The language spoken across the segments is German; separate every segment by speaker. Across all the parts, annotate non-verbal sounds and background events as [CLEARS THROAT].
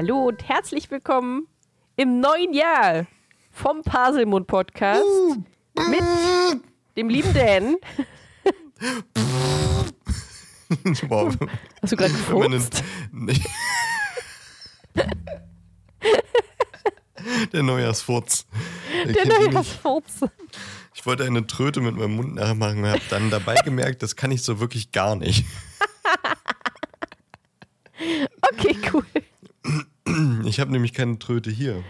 Speaker 1: Hallo und herzlich willkommen im neuen Jahr vom Paselmund Podcast mit dem lieben Dan.
Speaker 2: wow. [LAUGHS]
Speaker 1: Hast du gerade gefurzt? [LAUGHS]
Speaker 2: Der Neujahrsfurz.
Speaker 1: Der
Speaker 2: nicht.
Speaker 1: Neujahrsfurz.
Speaker 2: Ich wollte eine Tröte mit meinem Mund nachmachen und habe dann dabei [LAUGHS] gemerkt, das kann ich so wirklich gar nicht.
Speaker 1: Okay, cool.
Speaker 2: Ich habe nämlich keine Tröte hier.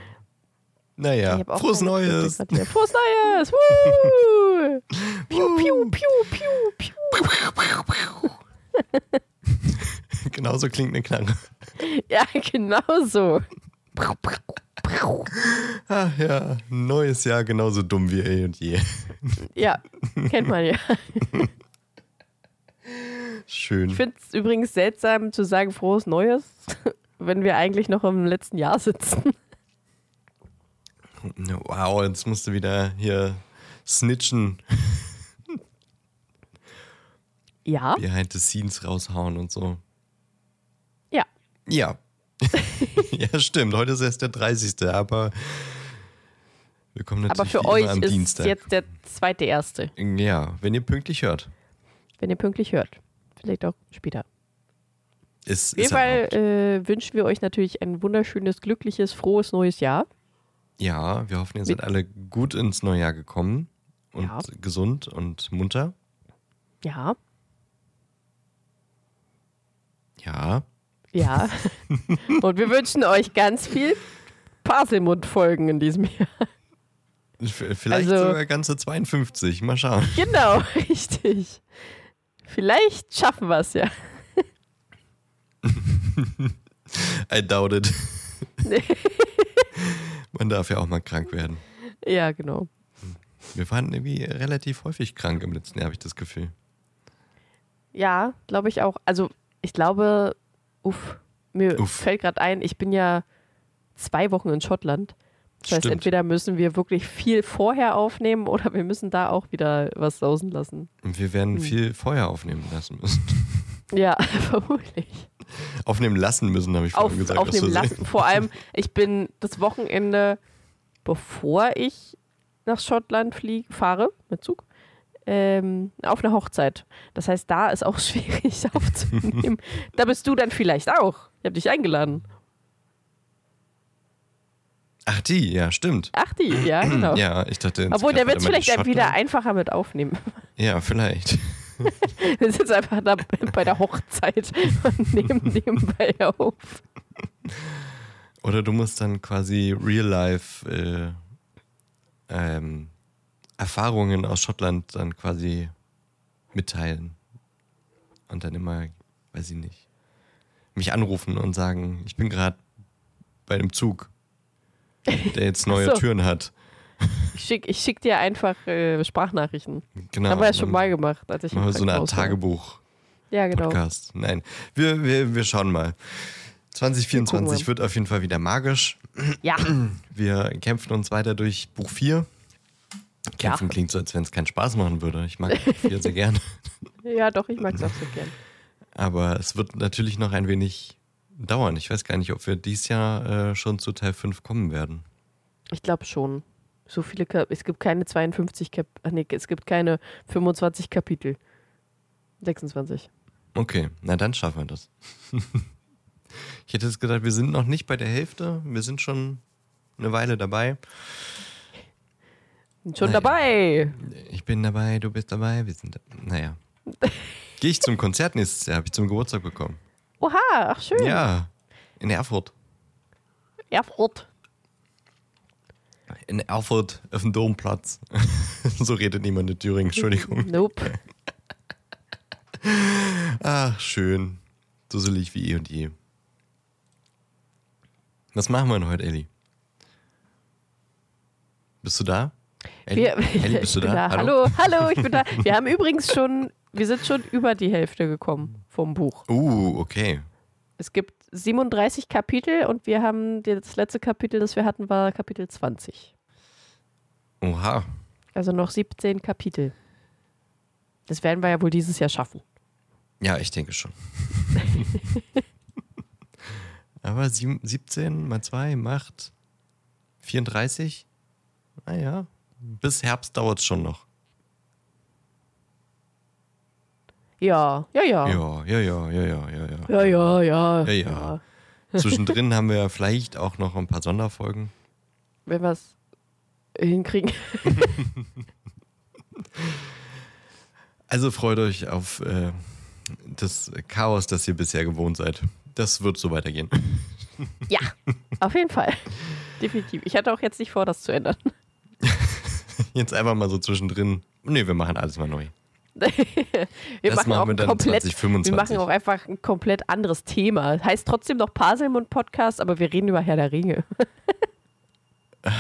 Speaker 2: Naja, frohes Neues.
Speaker 1: Tröte. Frohes Neues! Woo! Piu, piu, piu, piu, [LAUGHS] piu.
Speaker 2: Genauso klingt eine Knarre. [LAUGHS]
Speaker 1: Ja, genau so.
Speaker 2: Ach ja, neues Jahr genauso dumm wie eh und je.
Speaker 1: Ja, kennt man ja.
Speaker 2: Schön.
Speaker 1: Ich finde es übrigens seltsam zu sagen frohes Neues, wenn wir eigentlich noch im letzten Jahr sitzen.
Speaker 2: Wow, jetzt musst du wieder hier snitchen,
Speaker 1: Ja,
Speaker 2: behind the scenes raushauen und so.
Speaker 1: ja.
Speaker 2: Ja. [LAUGHS] ja, stimmt. Heute ist erst der 30. Aber wir kommen natürlich
Speaker 1: Aber für euch
Speaker 2: am
Speaker 1: ist
Speaker 2: Dienstag.
Speaker 1: jetzt der zweite erste,
Speaker 2: Ja, wenn ihr pünktlich hört.
Speaker 1: wenn ihr pünktlich hört. Vielleicht auch später.
Speaker 2: Ist,
Speaker 1: Auf jeden Fall äh, wünschen wir euch natürlich ein wunderschönes, glückliches, frohes neues Jahr.
Speaker 2: Ja, wir hoffen, ihr seid alle gut ins neue Jahr gekommen und
Speaker 1: Ja.
Speaker 2: gesund und munter.
Speaker 1: Ja,
Speaker 2: Ja.
Speaker 1: ja. [LAUGHS] Und wir wünschen euch ganz viel Paselmund-Folgen in diesem Jahr.
Speaker 2: Vielleicht
Speaker 1: Also-
Speaker 2: sogar ganze 52. Mal schauen.
Speaker 1: Genau, [LAUGHS] richtig. Vielleicht schaffen wir es ja. [LAUGHS]
Speaker 2: I doubt it. [LAUGHS] Man darf ja auch mal krank werden.
Speaker 1: Ja, genau.
Speaker 2: Wir waren irgendwie relativ häufig krank im letzten Jahr, habe ich das Gefühl.
Speaker 1: Ja, glaube ich auch. Also, ich glaube, uff, mir
Speaker 2: Uff.
Speaker 1: fällt gerade ein, ich bin ja zwei Wochen in Schottland. Das heißt,
Speaker 2: Stimmt.
Speaker 1: entweder müssen wir wirklich viel vorher aufnehmen oder wir müssen da auch wieder was sausen lassen.
Speaker 2: Und wir werden
Speaker 1: Hm.
Speaker 2: viel Feuer aufnehmen lassen müssen.
Speaker 1: Ja, [LAUGHS] vermutlich.
Speaker 2: Aufnehmen lassen müssen, habe ich
Speaker 1: Auf,
Speaker 2: vorhin gesagt. aus
Speaker 1: aufnehmen lassen. Vor allem, ich bin das Wochenende, bevor ich nach Schottland fliege, fahre mit Zug, ähm, auf eine Hochzeit. Das heißt, da ist auch [LAUGHS] schwierig aufzunehmen. da bist du dann vielleicht auch. Ich habe dich eingeladen.
Speaker 2: Ach, die, ja, stimmt.
Speaker 1: Ach, die, ja, genau.
Speaker 2: Ja, ich dachte.
Speaker 1: Obwohl, der
Speaker 2: wird
Speaker 1: es vielleicht wieder einfacher mit aufnehmen.
Speaker 2: Ja, vielleicht. [LAUGHS]
Speaker 1: Wir sitzen einfach da bei der Hochzeit und nehmen nebenbei auf.
Speaker 2: Oder du musst dann quasi real-life äh, ähm, Erfahrungen aus Schottland dann quasi mitteilen. Und dann immer, weiß ich nicht, mich anrufen und sagen, ich bin gerade bei einem Zug, der jetzt neue
Speaker 1: so.
Speaker 2: Türen hat.
Speaker 1: Ich schicke ich schick dir einfach äh, Sprachnachrichten.
Speaker 2: Genau.
Speaker 1: Haben wir ja schon mal gemacht, als ich
Speaker 2: Machen wir so eine Art. Tagebuch.
Speaker 1: Ja, genau.
Speaker 2: Podcast. Nein, wir, wir, wir schauen mal.
Speaker 1: Wir
Speaker 2: 2024
Speaker 1: gucken
Speaker 2: wird auf jeden Fall wieder magisch.
Speaker 1: Ja,
Speaker 2: Wir kämpfen uns weiter durch Buch 4. Kämpfen
Speaker 1: Ja.
Speaker 2: klingt so, als wenn es keinen Spaß machen würde. Ich mag Buch 4 sehr gerne. [LAUGHS]
Speaker 1: ja, doch, ich mag es auch so gern.
Speaker 2: Aber es wird natürlich noch ein wenig dauern. Ich weiß gar nicht, ob wir dieses Jahr äh, schon zu Teil 5 kommen werden.
Speaker 1: Ich glaube schon. So viele Kap Es gibt keine 52 Kap Ach nee, es gibt keine 25 Kapitel. 26.
Speaker 2: Okay, na dann schaffen wir das. [LAUGHS] ich hätte jetzt gedacht, wir sind noch nicht bei der Hälfte. Wir sind schon eine Weile dabei.
Speaker 1: Schon
Speaker 2: Naja.
Speaker 1: dabei.
Speaker 2: Ich bin dabei, du bist dabei. Wir sind da. Naja. [LAUGHS] Gehe ich zum Konzert nächstes Jahr, habe ich zum Geburtstag bekommen.
Speaker 1: Oha, ach schön.
Speaker 2: Ja, in Erfurt.
Speaker 1: Erfurt.
Speaker 2: In Erfurt auf dem Domplatz. [LAUGHS] so redet niemand in Thüringen, Entschuldigung.
Speaker 1: Nope.
Speaker 2: Ach, [LAUGHS] schön. Dusselig wie eh und je. Was machen wir denn heute, Elli? Bist du da? Elli,
Speaker 1: Wir,
Speaker 2: Elli bist du
Speaker 1: bin
Speaker 2: da?
Speaker 1: Hallo, hallo, ich bin da. [LAUGHS] Wir haben übrigens schon, wir sind schon über die Hälfte gekommen vom Buch.
Speaker 2: Uh, okay.
Speaker 1: Es gibt 37 Kapitel und wir haben das letzte Kapitel, das wir hatten, war Kapitel 20.
Speaker 2: Oha.
Speaker 1: Also noch 17 Kapitel. Das werden wir ja wohl dieses Jahr schaffen.
Speaker 2: Ja, ich denke schon. [LAUGHS] Aber sieben- 17 mal 2 macht 34. Naja, bis Herbst dauert es schon noch.
Speaker 1: Ja, ja, ja.
Speaker 2: Ja, ja, ja, ja, ja, ja, ja.
Speaker 1: Ja, ja, ja.
Speaker 2: Ja, ja. Zwischendrin haben wir ja vielleicht auch noch ein paar Sonderfolgen.
Speaker 1: Wenn wir es hinkriegen. [LAUGHS]
Speaker 2: Also freut euch auf äh, das Chaos, das ihr bisher gewohnt seid. Das wird so weitergehen. [LAUGHS]
Speaker 1: Ja, auf jeden Fall. Definitiv. Ich hatte auch jetzt nicht vor, das zu ändern. [LAUGHS]
Speaker 2: Jetzt einfach mal so zwischendrin. Nee, wir machen alles mal neu. [LAUGHS]
Speaker 1: wir
Speaker 2: Das
Speaker 1: machen
Speaker 2: machen
Speaker 1: auch
Speaker 2: wir dann
Speaker 1: komplett,
Speaker 2: 2025.
Speaker 1: Wir machen auch einfach ein komplett anderes Thema. Heißt trotzdem noch Paselmund Podcast, aber wir reden über Herr der Ringe. [LAUGHS]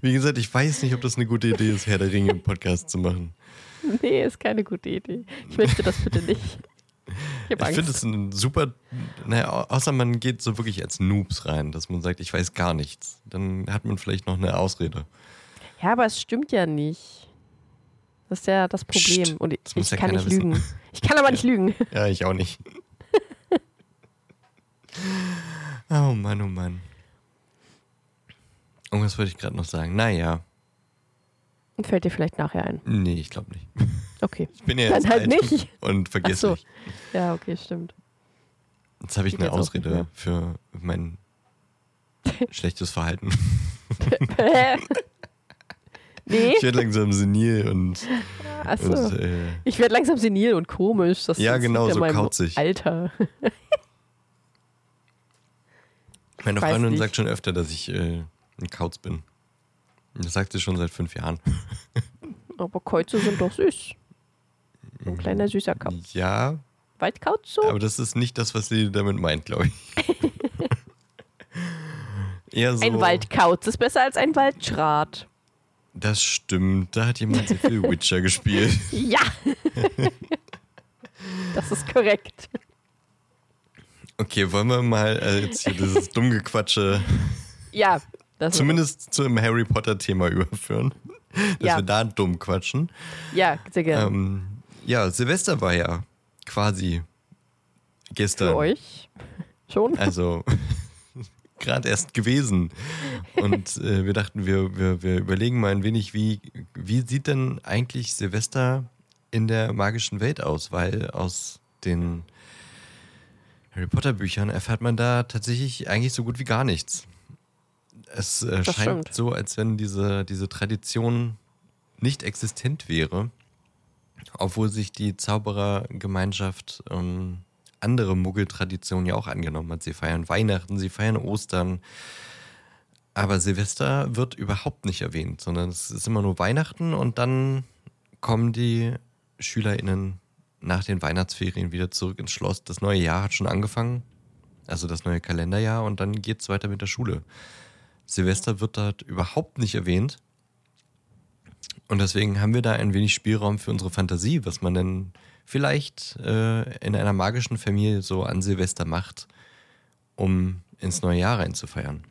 Speaker 2: Wie gesagt, ich weiß nicht, ob das eine gute Idee ist, Herr der Ringe im Podcast zu machen.
Speaker 1: nee, ist keine gute Idee. Ich möchte das bitte nicht. Ich
Speaker 2: Ich finde es ein super, naja, au- außer man geht so wirklich als Noobs rein, dass man sagt, ich weiß gar nichts. Dann hat man vielleicht noch eine Ausrede.
Speaker 1: Ja, aber es stimmt ja nicht. Das ist ja das Problem.
Speaker 2: Psst,
Speaker 1: Und ich, ich
Speaker 2: ja
Speaker 1: kann nicht
Speaker 2: wissen.
Speaker 1: lügen. Ich kann aber nicht lügen. [LAUGHS]
Speaker 2: Ja, ich auch nicht. [LAUGHS] oh Mann, oh Mann. Irgendwas wollte ich gerade noch sagen. Naja,
Speaker 1: Fällt dir vielleicht nachher ein.
Speaker 2: nee, ich glaube nicht.
Speaker 1: Okay.
Speaker 2: Ich bin ja
Speaker 1: Dann
Speaker 2: jetzt
Speaker 1: halt
Speaker 2: alt
Speaker 1: nicht.
Speaker 2: und.
Speaker 1: Ach so. Ja, okay, stimmt.
Speaker 2: Jetzt habe ich
Speaker 1: Geht
Speaker 2: eine Ausrede für mein [LAUGHS] schlechtes Verhalten.
Speaker 1: Nee,
Speaker 2: Ich werde langsam senil und,
Speaker 1: achso.
Speaker 2: und äh,
Speaker 1: Ich werde langsam senil und komisch. Das
Speaker 2: Ja, genau, so kauzig.
Speaker 1: Alter. [LAUGHS]
Speaker 2: meine
Speaker 1: Weiß
Speaker 2: Freundin
Speaker 1: nicht.
Speaker 2: sagt schon öfter, dass ich äh, ein Kauz bin. Das sagt sie schon seit fünf Jahren. [LAUGHS]
Speaker 1: Aber Käuze sind doch süß. Ein kleiner süßer Kauz.
Speaker 2: Ja,
Speaker 1: Waldkauz so?
Speaker 2: aber das ist nicht das, was sie damit meint, glaube ich. [LAUGHS] Eher so.
Speaker 1: Ein Waldkauz ist besser als ein Waldschrat.
Speaker 2: Das stimmt. Da hat jemand sehr viel Witcher gespielt. [LAUGHS]
Speaker 1: Ja! das ist korrekt.
Speaker 2: Okay, wollen wir mal äh, jetzt hier dieses Dummgequatsche
Speaker 1: Ja. Das
Speaker 2: zumindest zum Harry Potter-Thema überführen. Dass
Speaker 1: Ja.
Speaker 2: wir da dumm quatschen.
Speaker 1: Ja, sehr gerne.
Speaker 2: Ähm, ja, Silvester war ja quasi gestern.
Speaker 1: Für euch schon.
Speaker 2: Also [LAUGHS] gerade erst gewesen. Und äh, wir dachten, wir, wir, wir überlegen mal ein wenig, wie, wie sieht denn eigentlich Silvester in der magischen Welt aus? Weil aus den Harry Potter Büchern erfährt man da tatsächlich eigentlich so gut wie gar nichts. Es äh, scheint
Speaker 1: stimmt.
Speaker 2: so, als wenn diese, diese Tradition nicht existent wäre, obwohl sich die Zauberergemeinschaft ähm, andere Muggeltraditionen ja auch angenommen hat. Sie feiern Weihnachten, sie feiern Ostern. Aber Silvester wird überhaupt nicht erwähnt, sondern es ist immer nur Weihnachten und dann kommen die SchülerInnen nach den Weihnachtsferien wieder zurück ins Schloss. Das neue Jahr hat schon angefangen, also das neue Kalenderjahr, und dann geht es weiter mit der Schule. Silvester wird dort überhaupt nicht erwähnt. Und deswegen haben wir da ein wenig Spielraum für unsere Fantasie, was man denn vielleicht äh, in einer magischen Familie so an Silvester macht, um ins neue Jahr reinzufeiern.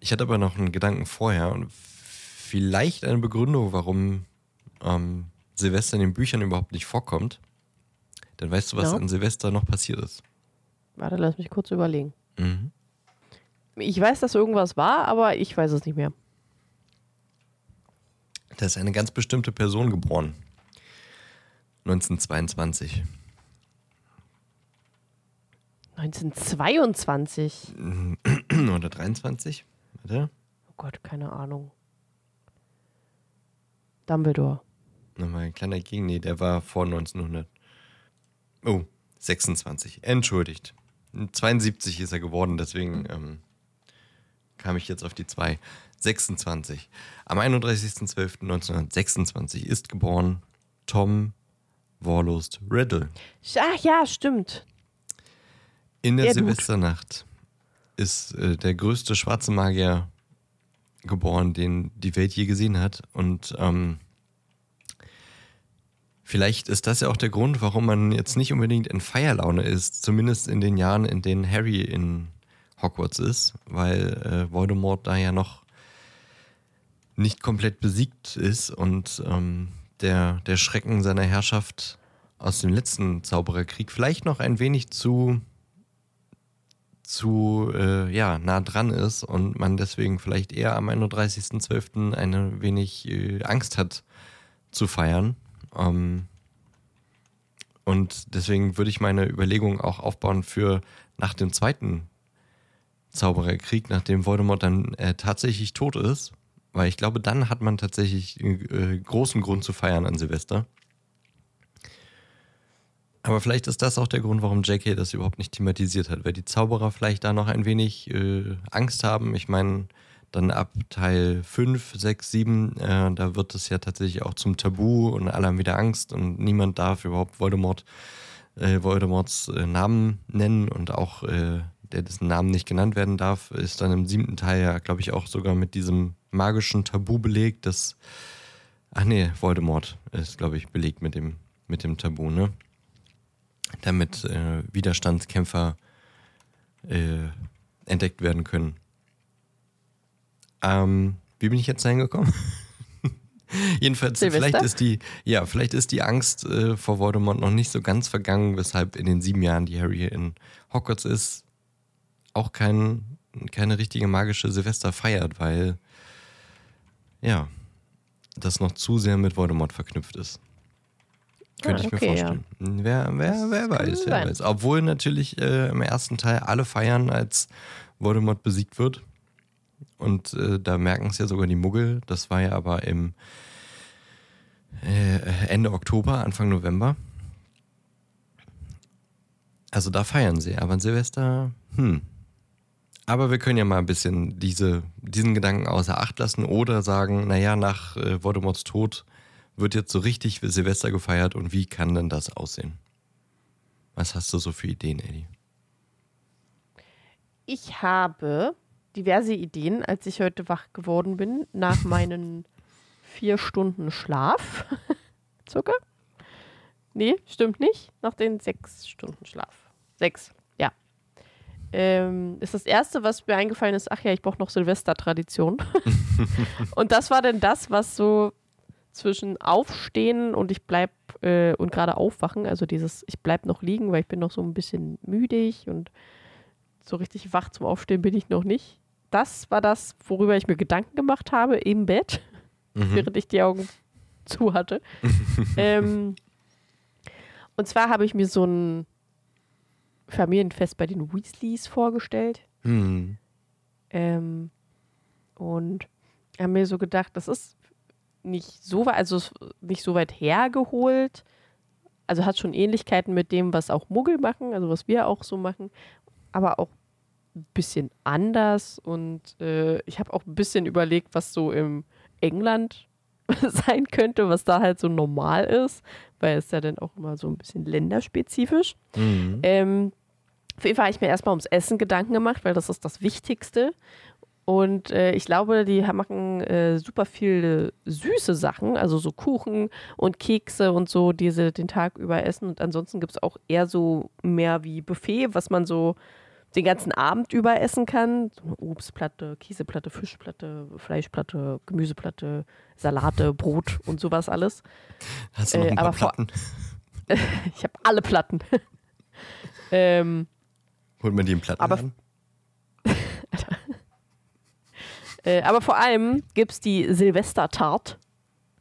Speaker 2: Ich hatte aber noch einen Gedanken vorher und vielleicht eine Begründung, warum ähm, Silvester in den Büchern überhaupt nicht vorkommt. Dann weißt du, was
Speaker 1: Ja.
Speaker 2: an Silvester noch passiert ist.
Speaker 1: Warte, lass mich kurz überlegen.
Speaker 2: Mhm.
Speaker 1: Ich weiß, dass irgendwas war, aber ich weiß es nicht mehr.
Speaker 2: Da ist eine ganz bestimmte Person geboren. 1922.
Speaker 1: 1922.
Speaker 2: Oder 23? Warte.
Speaker 1: Oh Gott, keine Ahnung. Dumbledore.
Speaker 2: Nochmal ein kleiner Gegen. Nee, der war vor 1900. Oh, 26. Entschuldigt. 72 ist er geworden, deswegen ähm, kam ich jetzt auf die 2. 26. Am 31.12.1926 ist geboren Tom Warlost Riddle.
Speaker 1: Ach ja, stimmt.
Speaker 2: In der
Speaker 1: Der Dude.
Speaker 2: Silvesternacht ist äh, der größte schwarze Magier geboren, den die Welt je gesehen hat. Und ähm, vielleicht ist das ja auch der Grund, warum man jetzt nicht unbedingt in Feierlaune ist, zumindest in den Jahren, in denen Harry in Hogwarts ist, weil äh, Voldemort da ja noch nicht komplett besiegt ist und ähm, der, der Schrecken seiner Herrschaft aus dem letzten Zaubererkrieg vielleicht noch ein wenig zu zu äh, ja, nah dran ist und man deswegen vielleicht eher am 31.12. eine wenig äh, Angst hat zu feiern. Ähm, und deswegen würde ich meine Überlegungen auch aufbauen für nach dem zweiten Zaubererkrieg, nachdem Voldemort dann äh, tatsächlich tot ist. Weil ich glaube, dann hat man tatsächlich äh, großen Grund zu feiern an Silvester. Aber vielleicht ist das auch der Grund, warum JK das überhaupt nicht thematisiert hat, weil die Zauberer vielleicht da noch ein wenig äh, Angst haben. Ich meine, dann ab Teil 5, 6, 7, äh, da wird es ja tatsächlich auch zum Tabu und alle haben wieder Angst und niemand darf überhaupt Voldemort, äh, Voldemorts äh, Namen nennen und auch äh, der dessen Namen nicht genannt werden darf, ist dann im siebten Teil ja, glaube ich, auch sogar mit diesem magischen Tabu belegt, dass, ach nee, Voldemort ist, glaube ich, belegt mit dem, mit dem Tabu, ne? damit äh, Widerstandskämpfer äh, entdeckt werden können. Ähm, wie bin ich jetzt hingekommen? [LAUGHS] Jedenfalls,
Speaker 1: Silvester?
Speaker 2: vielleicht ist die, ja, vielleicht ist die Angst äh, vor Voldemort noch nicht so ganz vergangen, weshalb in den sieben Jahren, die Harry in Hogwarts ist, auch kein, keine richtige magische Silvester feiert, weil ja, das noch zu sehr mit Voldemort verknüpft ist. Könnte
Speaker 1: Ah,
Speaker 2: ich mir
Speaker 1: okay, ja.
Speaker 2: vorstellen. Wer, wer, wer weiß, wer weiß. Obwohl natürlich äh, im ersten Teil alle feiern, als Voldemort besiegt wird. Und äh, da merken es ja sogar die Muggel. Das war ja aber im äh, Ende Oktober, Anfang November. Also da feiern sie, aber an Silvester, hm. Aber wir können ja mal ein bisschen diese, diesen Gedanken außer Acht lassen oder sagen, naja, nach äh, Voldemorts Tod wird jetzt so richtig Silvester gefeiert und wie kann denn das aussehen? Was hast du so für Ideen, Eddie?
Speaker 1: Ich habe diverse Ideen, als ich heute wach geworden bin, nach [LAUGHS] meinen vier Stunden Schlaf. [LAUGHS] Circa? Nee, stimmt nicht. Nach den sechs Stunden Schlaf. Sechs. Ähm, ist das Erste, was mir eingefallen ist, ach ja, ich brauche noch Silvestertradition. [LAUGHS] und das war denn das, was so zwischen Aufstehen und ich bleib äh, und gerade aufwachen, also dieses, ich bleib noch liegen, weil ich bin noch so ein bisschen müdig und so richtig wach zum Aufstehen bin ich noch nicht. Das war das, worüber ich mir Gedanken gemacht habe im Bett, [LAUGHS] während ich die Augen zu hatte. [LAUGHS] ähm, und zwar habe ich mir so ein Familienfest bei den Weasleys vorgestellt.
Speaker 2: Hm.
Speaker 1: Ähm, und haben mir so gedacht, das ist nicht so weit, also nicht so weit hergeholt. Also hat schon Ähnlichkeiten mit dem, was auch Muggel machen, also was wir auch so machen, aber auch ein bisschen anders. Und äh, ich habe auch ein bisschen überlegt, was so im England [LAUGHS] sein könnte, was da halt so normal ist, weil es ja dann auch immer so ein bisschen länderspezifisch.
Speaker 2: Mhm.
Speaker 1: Ähm, auf jeden Fall habe ich mir erstmal ums Essen Gedanken gemacht, weil das ist das Wichtigste. Und äh, ich glaube, die machen äh, super viele süße Sachen, also so Kuchen und Kekse und so, die sie den Tag über essen. Und ansonsten gibt es auch eher so mehr wie Buffet, was man so den ganzen Abend über essen kann. So eine Obstplatte, Käseplatte, Fischplatte, Fleischplatte, Gemüseplatte, Salate, Brot und sowas alles.
Speaker 2: Hast du noch
Speaker 1: äh,
Speaker 2: ein paar
Speaker 1: vor-
Speaker 2: Platten? [LAUGHS]
Speaker 1: Ich habe alle Platten. [LAUGHS] ähm,
Speaker 2: Holt man die im Platten
Speaker 1: aber- [LAUGHS] Äh, aber vor allem gibt es die Silvestertart.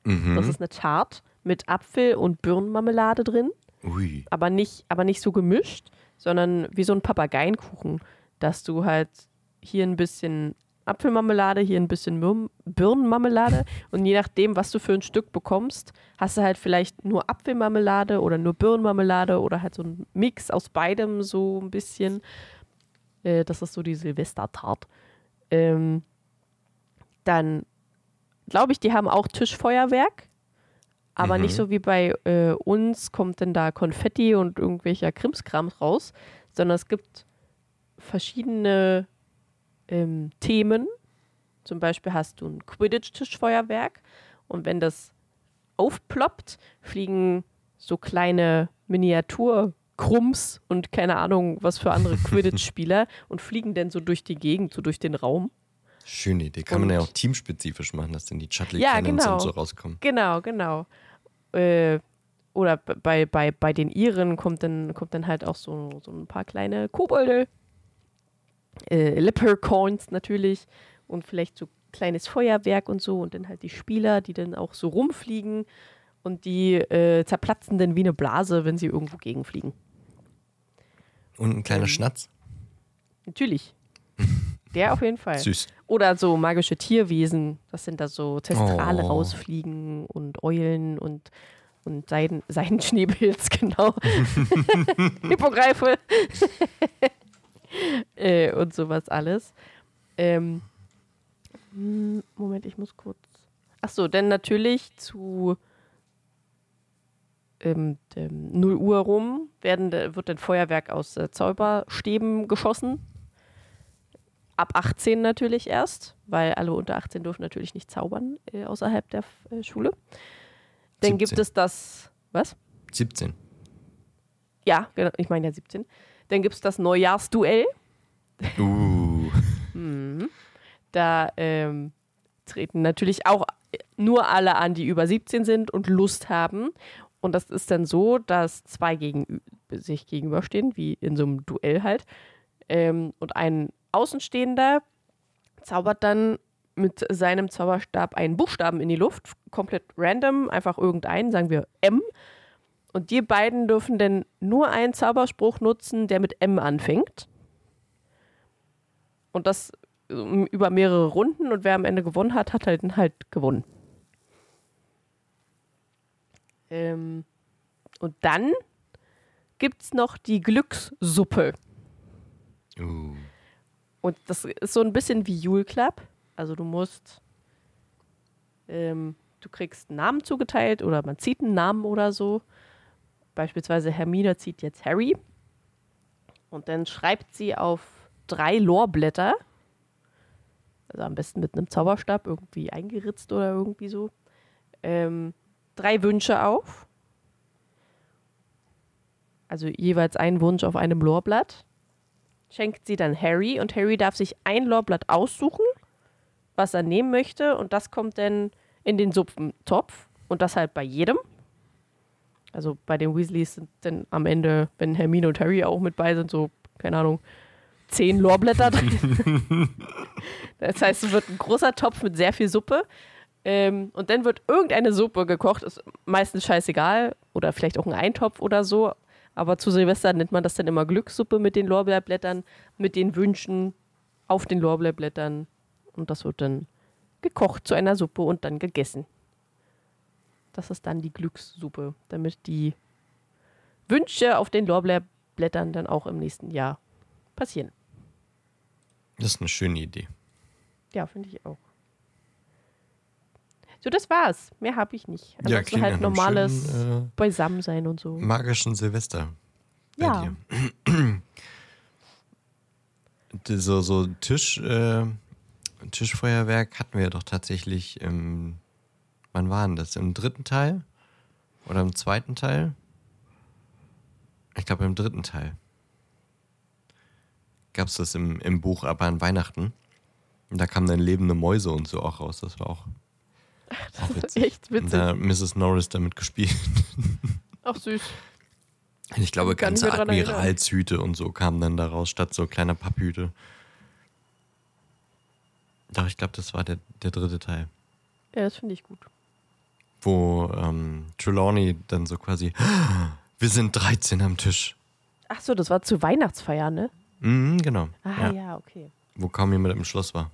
Speaker 2: Mhm.
Speaker 1: Das ist eine Tart mit Apfel- und Birnenmarmelade drin,
Speaker 2: Ui.
Speaker 1: aber nicht, aber nicht so gemischt, sondern wie so ein Papageienkuchen, dass du halt hier ein bisschen Apfelmarmelade, hier ein bisschen Mürm- Birnenmarmelade [LAUGHS] und je nachdem, was du für ein Stück bekommst, hast du halt vielleicht nur Apfelmarmelade oder nur Birnenmarmelade oder halt so ein Mix aus beidem so ein bisschen. Äh, das ist so die Silvestertart. Ähm, dann glaube ich, die haben auch Tischfeuerwerk. Aber
Speaker 2: Mhm.
Speaker 1: nicht so wie bei äh, uns kommt denn da Konfetti und irgendwelcher Krimskrams raus, sondern es gibt verschiedene ähm, Themen. Zum Beispiel hast du ein Quidditch-Tischfeuerwerk und wenn das aufploppt, fliegen so kleine Miniatur-Krums und keine Ahnung, was für andere [LAUGHS] Quidditch-Spieler und fliegen dann so durch die Gegend, so durch den Raum.
Speaker 2: Schöne Idee. Kann man
Speaker 1: Und-
Speaker 2: ja auch teamspezifisch machen, dass dann die Chutley
Speaker 1: Ja,
Speaker 2: Cannons
Speaker 1: genau.
Speaker 2: und so rauskommen.
Speaker 1: Genau, genau. Äh, oder bei, bei, bei den Iren kommt dann, kommt dann halt auch so, so ein paar kleine Kobolde. äh, Leprechauns natürlich und vielleicht so kleines Feuerwerk und so und dann halt die Spieler, die dann auch so rumfliegen und die äh, zerplatzen dann wie eine Blase, wenn sie irgendwo gegenfliegen.
Speaker 2: Und ein kleiner
Speaker 1: Ähm.
Speaker 2: Schnatz.
Speaker 1: Natürlich. Der auf jeden Fall.
Speaker 2: Süß.
Speaker 1: Oder so magische Tierwesen, das sind da so Zestrale
Speaker 2: Oh.
Speaker 1: rausfliegen und Eulen und, und Seiden, [LAUGHS] Seidenschneebils, genau. [LAUGHS] Hippogreife. [LAUGHS] äh, und sowas alles. Ähm, hm, Moment, ich muss kurz. Achso, denn natürlich zu ähm, dem 0 Uhr rum werden, wird ein Feuerwerk aus äh, Zauberstäben geschossen ab 18 natürlich erst, weil alle unter 18 dürfen natürlich nicht zaubern äh, außerhalb der äh, Schule. Dann gibt
Speaker 2: 17.
Speaker 1: es das, was?
Speaker 2: 17.
Speaker 1: Ja, genau, ich meine ja 17. Dann gibt es das Neujahrsduell.
Speaker 2: Uh. [LAUGHS]
Speaker 1: Mhm. Da ähm, treten natürlich auch nur alle an, die über 17 sind und Lust haben. Und das ist dann so, dass zwei gegen, sich gegenüberstehen, wie in so einem Duell halt. Ähm, und ein Außenstehender zaubert dann mit seinem Zauberstab einen Buchstaben in die Luft, komplett random, einfach irgendeinen, sagen wir M. Und die beiden dürfen dann nur einen Zauberspruch nutzen, der mit M anfängt. Und das ähm, über mehrere Runden und wer am Ende gewonnen hat, hat halt, halt gewonnen. Ähm, und dann gibt es noch die Glückssuppe.
Speaker 2: Uh.
Speaker 1: Und das ist so ein bisschen wie Jule Club. Also du musst, ähm, du kriegst einen Namen zugeteilt oder man zieht einen Namen oder so. Beispielsweise Hermine zieht jetzt Harry. Und dann schreibt sie auf drei Lorblätter, also am besten mit einem Zauberstab irgendwie eingeritzt oder irgendwie so, ähm, drei Wünsche auf. Also jeweils einen Wunsch auf einem Lorblatt schenkt sie dann Harry und Harry darf sich ein Lorblatt aussuchen, was er nehmen möchte und das kommt dann in den Suppentopf und das halt bei jedem. Also bei den Weasleys sind dann am Ende, wenn Hermine und Harry auch mit bei sind, so, keine Ahnung, zehn Lorblätter drin. [LAUGHS] das heißt, es wird ein großer Topf mit sehr viel Suppe. Ähm, und dann wird irgendeine Suppe gekocht, ist meistens scheißegal. Oder vielleicht auch ein Eintopf oder so. Aber zu Silvester nennt man das dann immer Glückssuppe mit den Lorbeerblättern, mit den Wünschen auf den Lorbeerblättern. Und das wird dann gekocht zu einer Suppe und dann gegessen. Das ist dann die Glückssuppe, damit die Wünsche auf den Lorbeerblättern dann auch im nächsten Jahr passieren.
Speaker 2: Das ist eine schöne Idee.
Speaker 1: Ja, finde ich auch. So, das war's. Mehr habe ich nicht.
Speaker 2: Ja,
Speaker 1: Ansonsten
Speaker 2: klingt
Speaker 1: halt normales
Speaker 2: schönen,
Speaker 1: Beisammensein und so.
Speaker 2: äh, magischen Silvester bei
Speaker 1: Ja. [CLEARS THROAT]
Speaker 2: so so Tisch, äh, Tischfeuerwerk hatten wir doch tatsächlich im, wann waren das? Im dritten Teil? Oder im zweiten Teil? Ich glaube im dritten Teil. Gab es das im, im Buch, aber an Weihnachten. Und da kamen dann lebende Mäuse und so auch raus. Das war auch, [LAUGHS] auch
Speaker 1: Das ist
Speaker 2: witzig.
Speaker 1: echt
Speaker 2: Und
Speaker 1: witzig.
Speaker 2: da hat Mrs. Norris damit gespielt. [LAUGHS]
Speaker 1: Auch süß.
Speaker 2: Ich glaube,
Speaker 1: Kann
Speaker 2: ganze. Admiralshüte und so kamen dann daraus, statt so kleiner Papphüte. Doch, ich glaube, das war der, der dritte Teil.
Speaker 1: Ja, das finde ich gut.
Speaker 2: Wo ähm, Trelawney dann so quasi, [GASPS] wir sind 13 am Tisch.
Speaker 1: Ach so, das war zu Weihnachtsfeier, ne?
Speaker 2: Mhm, genau.
Speaker 1: Ah,
Speaker 2: ja.
Speaker 1: ja, okay.
Speaker 2: Wo kaum jemand im Schloss war.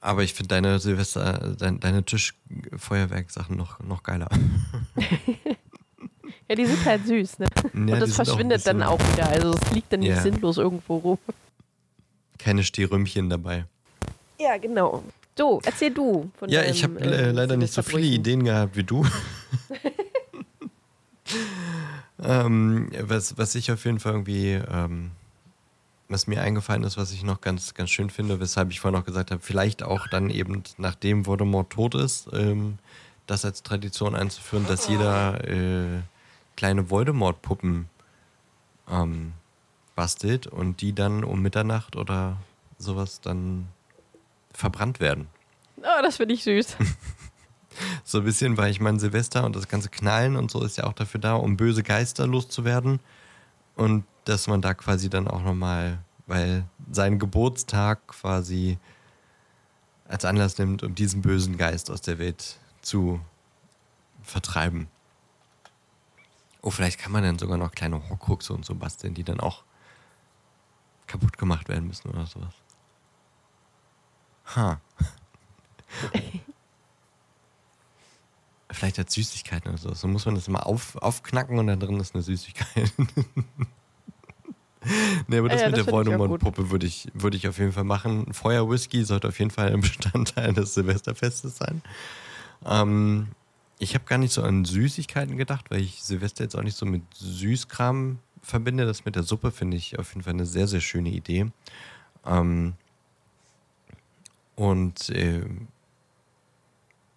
Speaker 2: Aber ich finde deine Silvester, dein, deine Tischfeuerwerksachen noch, noch geiler. [LAUGHS]
Speaker 1: Ja, die sind halt süß, ne?
Speaker 2: Ja,
Speaker 1: Und das
Speaker 2: sind auch
Speaker 1: verschwindet dann auch wieder. Also es liegt dann nicht
Speaker 2: Ja.
Speaker 1: sinnlos irgendwo rum.
Speaker 2: Keine Stehrümpchen dabei.
Speaker 1: Ja, genau. So, erzähl du von
Speaker 2: Ja,
Speaker 1: deinem,
Speaker 2: ich habe
Speaker 1: ähm,
Speaker 2: äh, leider nicht so viele. Ideen gehabt wie du. [LAUGHS] ähm, was, was ich auf jeden Fall irgendwie, ähm, was mir eingefallen ist, was ich noch ganz, ganz schön finde, weshalb ich vorhin noch gesagt habe, vielleicht auch dann eben, nachdem Voldemort tot ist, ähm, das als Tradition einzuführen, dass jeder äh, kleine Voldemort-Puppen ähm, bastelt und die dann um Mitternacht oder sowas dann verbrannt werden.
Speaker 1: Oh, das finde ich süß. [LAUGHS]
Speaker 2: So ein bisschen, weil ich meine, Silvester und das ganze Knallen und so ist ja auch dafür da, um böse Geister loszuwerden. Und dass man da quasi dann auch nochmal, weil sein Geburtstag quasi als Anlass nimmt, um diesen bösen Geist aus der Welt zu vertreiben. Oh, vielleicht kann man dann sogar noch kleine Horcruxe und so basteln, die dann auch kaputt gemacht werden müssen oder sowas. Ha. [LAUGHS] Vielleicht als Süßigkeiten oder so. So muss man das immer auf, aufknacken und da drin ist eine Süßigkeit. [LAUGHS] [LAUGHS] nee, aber das
Speaker 1: Ja,
Speaker 2: mit
Speaker 1: das
Speaker 2: der Voldemort-Puppe würde ich, würd ich auf jeden Fall machen. Feuerwhisky sollte auf jeden Fall ein Bestandteil [LAUGHS] des Silvesterfestes sein. Ähm, ich habe gar nicht so an Süßigkeiten gedacht, weil ich Silvester jetzt auch nicht so mit Süßkram verbinde. Das mit der Suppe finde ich auf jeden Fall eine sehr, sehr schöne Idee. Ähm, und äh,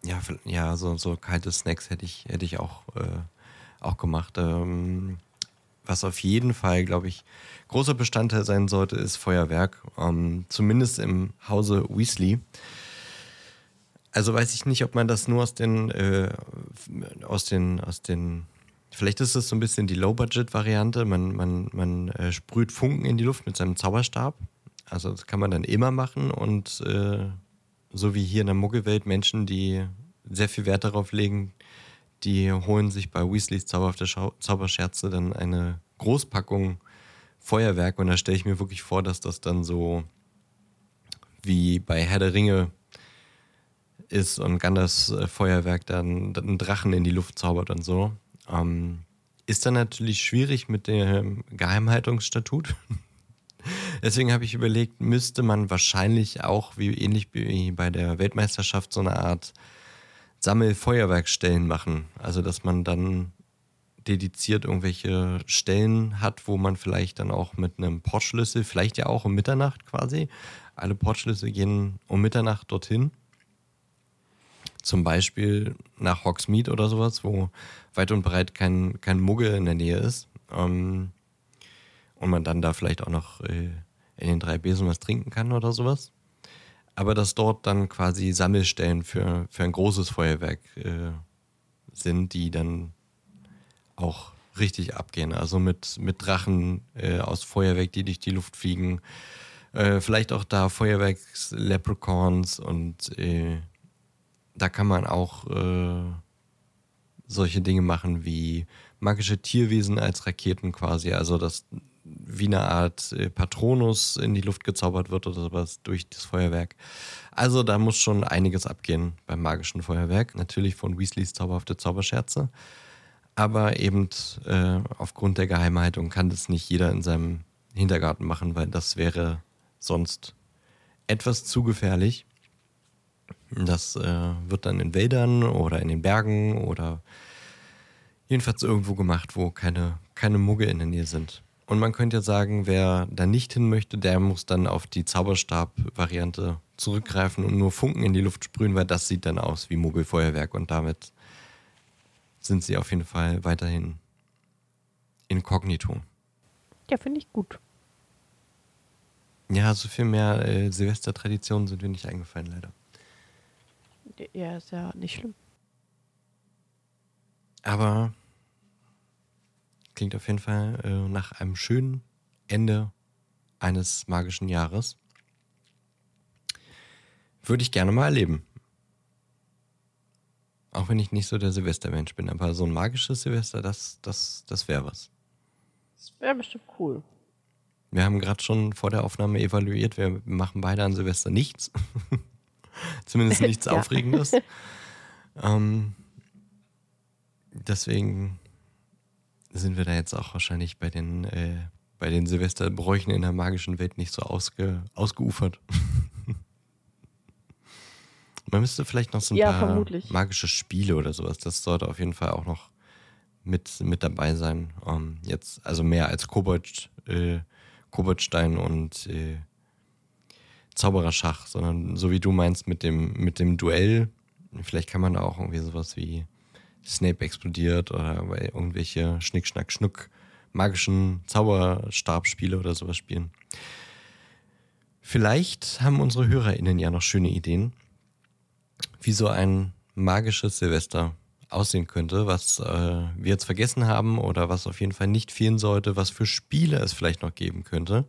Speaker 2: ja, ja, so, so kalte Snacks hätte ich, hätte ich auch, äh, auch gemacht. Ähm, was auf jeden Fall, glaube ich, großer Bestandteil sein sollte, ist Feuerwerk. Ähm, zumindest im Hause Weasley. Also weiß ich nicht, ob man das nur aus den, äh, aus den, aus den, vielleicht ist es so ein bisschen die Low-Budget-Variante. Man, man, man äh, sprüht Funken in die Luft mit seinem Zauberstab. Also das kann man dann immer machen und äh, so wie hier in der Muggelwelt Menschen, die sehr viel Wert darauf legen, die holen sich bei Weasleys zauberhafte Schau Zauberscherze dann eine Großpackung Feuerwerk und da stelle ich mir wirklich vor, dass das dann so wie bei Herr der Ringe ist und Gandalfs äh, Feuerwerk dann einen Drachen in die Luft zaubert und so. Ähm, ist dann natürlich schwierig mit dem Geheimhaltungsstatut. [LAUGHS] Deswegen habe ich überlegt, müsste man wahrscheinlich auch, wie ähnlich wie bei der Weltmeisterschaft, so eine Art Sammelfeuerwerkstellen machen. Also, dass man dann dediziert irgendwelche Stellen hat, wo man vielleicht dann auch mit einem Portschlüssel, vielleicht ja auch um Mitternacht quasi, alle Portschlüssel gehen um Mitternacht dorthin. Zum Beispiel nach Hogsmeade oder sowas, wo weit und breit kein, kein Muggel in der Nähe ist. Ähm, und man dann da vielleicht auch noch äh, in den drei Besen was trinken kann oder sowas. Aber dass dort dann quasi Sammelstellen für, für ein großes Feuerwerk äh, sind, die dann auch richtig abgehen. Also mit, mit Drachen äh, aus Feuerwerk, die durch die Luft fliegen. Äh, vielleicht auch da Feuerwerks-Leprechauns und äh, da kann man auch äh, solche Dinge machen wie magische Tierwesen als Raketen quasi. Also dass wie eine Art äh, Patronus in die Luft gezaubert wird oder sowas durch das Feuerwerk. Also da muss schon einiges abgehen beim magischen Feuerwerk. Natürlich von Weasleys zauberhafte Zauberscherze. Aber eben äh, aufgrund der Geheimhaltung kann das nicht jeder in seinem Hintergarten machen, weil das wäre sonst etwas zu gefährlich. Das äh, wird dann in Wäldern oder in den Bergen oder jedenfalls irgendwo gemacht, wo keine, keine Muggel in der Nähe sind. Und man könnte ja sagen, wer da nicht hin möchte, der muss dann auf die Zauberstab-Variante zurückgreifen und nur Funken in die Luft sprühen, weil das sieht dann aus wie Muggelfeuerwerk und damit sind sie auf jeden Fall weiterhin inkognito.
Speaker 1: Ja, finde ich gut.
Speaker 2: Ja, so viel mehr äh, Silvestertraditionen sind mir nicht eingefallen, leider.
Speaker 1: Ja, ist ja nicht schlimm.
Speaker 2: Aber klingt auf jeden Fall äh, nach einem schönen Ende eines magischen Jahres. Würde ich gerne mal erleben. Auch wenn ich nicht so der Silvestermensch bin, aber so ein magisches Silvester, das, das, das wäre was.
Speaker 1: Das wäre bestimmt cool.
Speaker 2: Wir haben gerade schon vor der Aufnahme evaluiert, wir machen beide an Silvester nichts. [LAUGHS] Zumindest [LAUGHS] nichts. Aufregendes. ähm, deswegen sind wir da jetzt auch wahrscheinlich bei den, äh, bei den Silvesterbräuchen in der magischen Welt nicht so ausge, ausgeufert. [LAUGHS] Man müsste vielleicht noch so ein
Speaker 1: Ja,
Speaker 2: paar
Speaker 1: vermutlich.
Speaker 2: magische Spiele oder sowas. Das sollte auf jeden Fall auch noch mit, mit dabei sein. Ähm, jetzt, also mehr als Kobold, äh, Koboldstein und äh, Zaubererschach, sondern so wie du meinst mit dem, mit dem Duell, vielleicht kann man da auch irgendwie sowas wie Snape explodiert oder irgendwelche Schnick, Schnack, Schnuck magischen Zauberstabspiele oder sowas spielen. Vielleicht haben unsere HörerInnen ja noch schöne Ideen, wie so ein magisches Silvester aussehen könnte, was äh, wir jetzt vergessen haben oder was auf jeden Fall nicht fehlen sollte, was für Spiele es vielleicht noch geben könnte.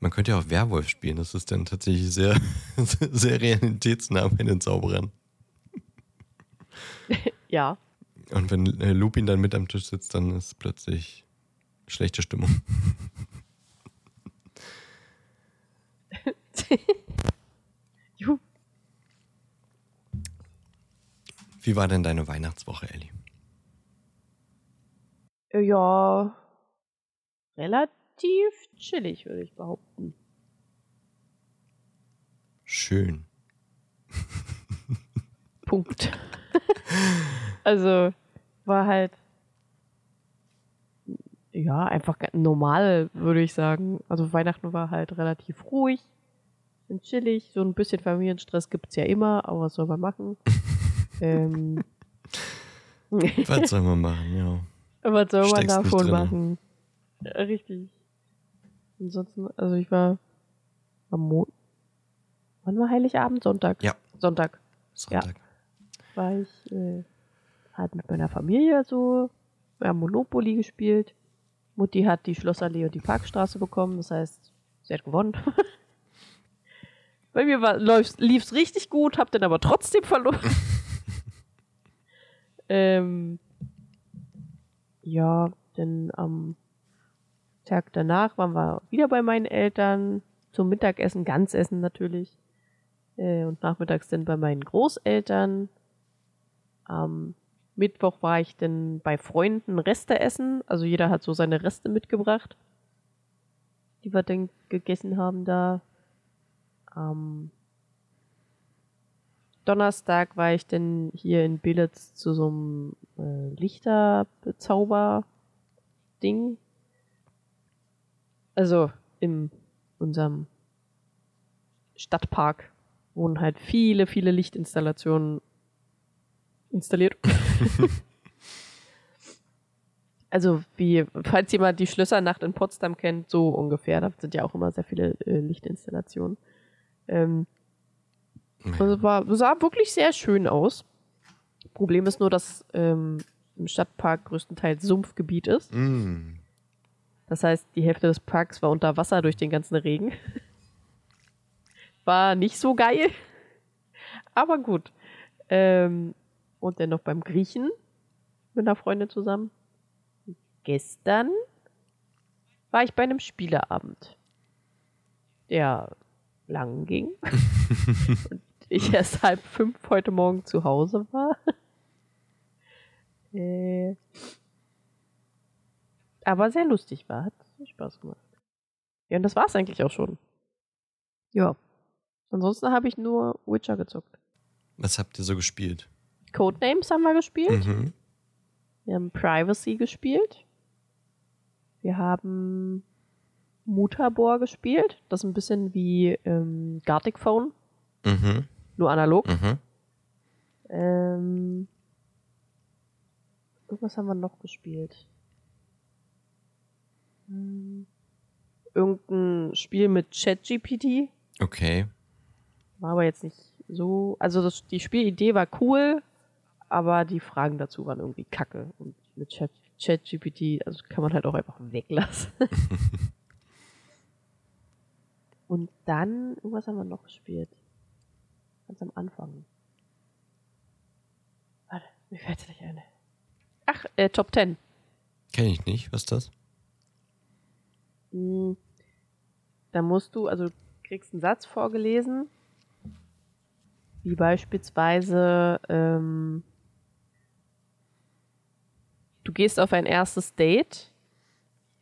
Speaker 2: Man könnte ja auch Werwolf spielen, das ist dann tatsächlich sehr, [LAUGHS] sehr realitätsnah bei den Zauberern. [LAUGHS]
Speaker 1: Ja.
Speaker 2: Und wenn äh, Lupin dann mit am Tisch sitzt, dann ist plötzlich schlechte Stimmung. [LAUGHS]
Speaker 1: Juhu.
Speaker 2: Wie war denn deine Weihnachtswoche, Ellie?
Speaker 1: Ja, relativ chillig, würde ich behaupten.
Speaker 2: Schön.
Speaker 1: Punkt. [LAUGHS] also war halt ja einfach normal, würde ich sagen. Also Weihnachten war halt relativ ruhig und chillig. So ein bisschen Familienstress gibt's ja immer, aber was soll man machen? [LAUGHS] ähm,
Speaker 2: Was soll man [LAUGHS] machen, ja.
Speaker 1: was soll man
Speaker 2: Steckst
Speaker 1: da
Speaker 2: nicht
Speaker 1: schon
Speaker 2: drinne.
Speaker 1: machen? Ja, richtig. Ansonsten, also ich war am Mon Wann war Heiligabend? Sonntag.
Speaker 2: Ja.
Speaker 1: Sonntag.
Speaker 2: Sonntag.
Speaker 1: War ich äh, halt mit meiner Familie so, wir haben Monopoly gespielt. Mutti hat die Schlossallee und die Parkstraße bekommen, das heißt, sie hat gewonnen. [LAUGHS] Bei mir läuft's- lief's richtig gut, hab den aber trotzdem verloren. [LAUGHS] ähm, ja, denn am Tag danach waren wir wieder bei meinen Eltern zum Mittagessen, Ganzessen natürlich. Äh, und nachmittags dann bei meinen Großeltern. Am Mittwoch war ich dann bei Freunden Reste essen. Also jeder hat so seine Reste mitgebracht, die wir dann gegessen haben da. Am Donnerstag war ich dann hier in Billitz zu so einem äh, Lichterbezauber-Ding. Also in unserem Stadtpark wurden halt viele, viele Lichtinstallationen installiert. [LAUGHS] also wie, falls jemand die Schlössernacht in Potsdam kennt, so ungefähr. Da sind ja auch immer sehr viele äh, Lichtinstallationen. Ähm, also war, sah wirklich sehr schön aus. Problem ist nur, dass ähm, im Stadtpark größtenteils Sumpfgebiet ist.
Speaker 2: Mm.
Speaker 1: Das heißt, die Hälfte des Parks war unter Wasser durch den ganzen Regen. [LAUGHS] War nicht so geil. Aber gut. Ähm, und dann noch beim Griechen mit einer Freundin zusammen. Gestern war ich bei einem Spieleabend, der lang ging. [LAUGHS] und ich erst halb fünf heute Morgen zu Hause war. äh, aber sehr lustig war. Hat Spaß gemacht. Ja, und das war's eigentlich auch schon. Ja. Ansonsten habe ich nur Witcher gezockt.
Speaker 2: Was habt ihr so gespielt?
Speaker 1: Codenames haben wir gespielt.
Speaker 2: Mhm.
Speaker 1: Wir haben Privacy gespielt. Wir haben Mutabor gespielt. Das ist ein bisschen wie ähm, Gartic Phone,
Speaker 2: Mhm.
Speaker 1: nur analog.
Speaker 2: Mhm.
Speaker 1: Ähm, irgendwas haben wir noch gespielt. Hm, Irgendein Spiel mit ChatGPT.
Speaker 2: Okay.
Speaker 1: War aber jetzt nicht so. Also das, die Spielidee war cool, aber die Fragen dazu waren irgendwie kacke. Und mit Chat, ChatGPT, also kann man halt auch einfach weglassen. [LAUGHS] Und dann, irgendwas haben wir noch gespielt. Ganz am Anfang. Warte, mir fällt's nicht ein. Ach, äh, Top 10.
Speaker 2: Kenne ich nicht. Was ist das?
Speaker 1: Hm, Da musst du, also du kriegst einen Satz vorgelesen, wie beispielsweise, ähm, du gehst auf ein erstes Date.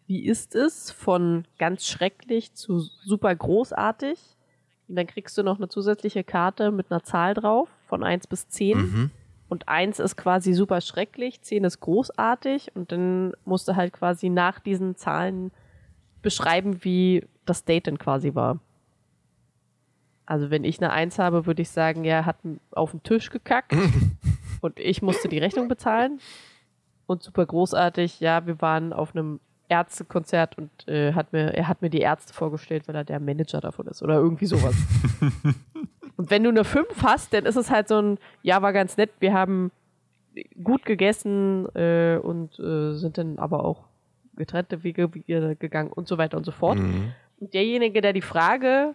Speaker 1: Wie ist es? Von ganz schrecklich zu super großartig. Und dann kriegst du noch eine zusätzliche Karte mit einer Zahl drauf, von 1 bis 10.
Speaker 2: Mhm.
Speaker 1: Und 1 ist quasi super schrecklich, 10 ist großartig. Und dann musst du halt quasi nach diesen Zahlen beschreiben, wie das Date denn quasi war. Also wenn ich eine Eins habe, würde ich sagen, er hat auf den Tisch gekackt [LAUGHS] und ich musste die Rechnung bezahlen. Und super großartig, ja, wir waren auf einem Ärztekonzert und äh, hat mir, er hat mir die Ärzte vorgestellt, weil er der Manager davon ist oder irgendwie sowas. [LAUGHS] Und wenn du eine 5 hast, dann ist es halt so ein, ja, war ganz nett, wir haben gut gegessen äh, und äh, sind dann aber auch getrennte Wege gegangen und so weiter und so fort.
Speaker 2: Mhm.
Speaker 1: Und derjenige, der die Frage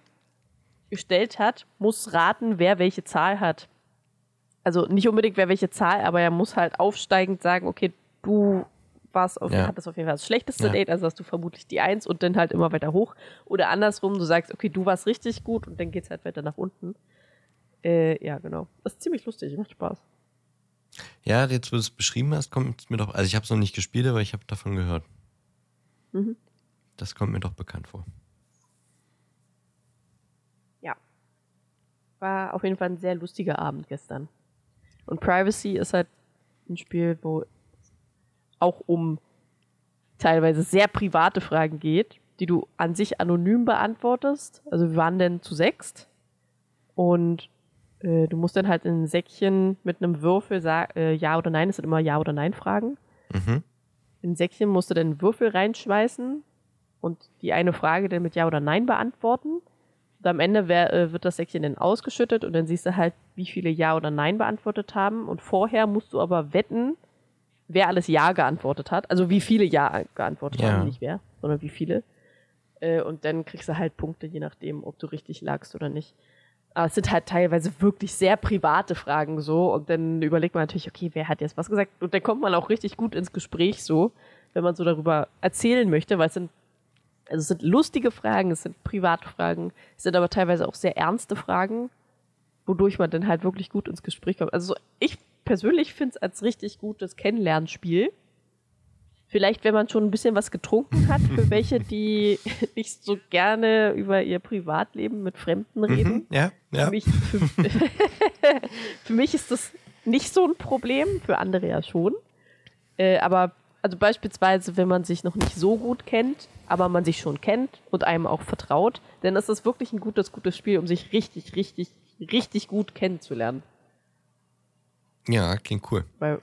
Speaker 1: gestellt hat, muss raten, wer welche Zahl hat. Also nicht unbedingt wer welche Zahl, aber er muss halt aufsteigend sagen, okay, du warst auf,
Speaker 2: Ja.
Speaker 1: hattest auf jeden Fall das schlechteste
Speaker 2: Ja.
Speaker 1: Date, also hast du vermutlich die Eins und dann halt immer weiter hoch. Oder andersrum, du sagst, okay, du warst richtig gut und dann geht's halt weiter nach unten. Äh, ja, genau. Das ist ziemlich lustig, macht Spaß.
Speaker 2: Ja, jetzt, wo du es beschrieben hast, kommt es mir doch. Also, ich habe es noch nicht gespielt, aber ich habe davon gehört.
Speaker 1: Mhm.
Speaker 2: Das kommt mir doch bekannt vor.
Speaker 1: Ja. War auf jeden Fall ein sehr lustiger Abend gestern. Und Privacy ist halt ein Spiel, wo auch um teilweise sehr private Fragen geht, die du an sich anonym beantwortest. Also wir waren dann zu sechst und äh, du musst dann halt in ein Säckchen mit einem Würfel sagen, äh, ja oder nein, es sind immer ja oder nein Fragen.
Speaker 2: Mhm.
Speaker 1: In ein Säckchen musst du dann einen Würfel reinschmeißen und die eine Frage dann mit Ja oder Nein beantworten. Und am Ende wär, äh, wird das Säckchen dann ausgeschüttet und dann siehst du halt, wie viele Ja oder Nein beantwortet haben. Und vorher musst du aber wetten, wer alles Ja geantwortet hat. Also wie viele Ja geantwortet
Speaker 2: Ja.
Speaker 1: haben, nicht wer, sondern wie viele. Äh, und dann kriegst du halt Punkte, je nachdem, ob du richtig lagst oder nicht. Aber es sind halt teilweise wirklich sehr private Fragen so. Und dann überlegt man natürlich, okay, wer hat jetzt was gesagt? Und dann kommt man auch richtig gut ins Gespräch so, wenn man so darüber erzählen möchte, weil es sind, also es sind lustige Fragen, es sind private Fragen, es sind aber teilweise auch sehr ernste Fragen, wodurch man dann halt wirklich gut ins Gespräch kommt. Also so, ich persönlich finde es als richtig gutes Kennenlernspiel. Vielleicht, wenn man schon ein bisschen was getrunken hat, für [LAUGHS] welche, die [LAUGHS] nicht so gerne über ihr Privatleben mit Fremden reden.
Speaker 2: Mhm. Ja, ja.
Speaker 1: Für, mich, für, [LAUGHS] für mich ist das nicht so ein Problem, für andere ja schon. Äh, aber also beispielsweise, wenn man sich noch nicht so gut kennt, aber man sich schon kennt und einem auch vertraut, dann ist das wirklich ein gutes, gutes Spiel, um sich richtig, richtig, richtig gut kennenzulernen.
Speaker 2: Ja, klingt cool.
Speaker 1: Weil,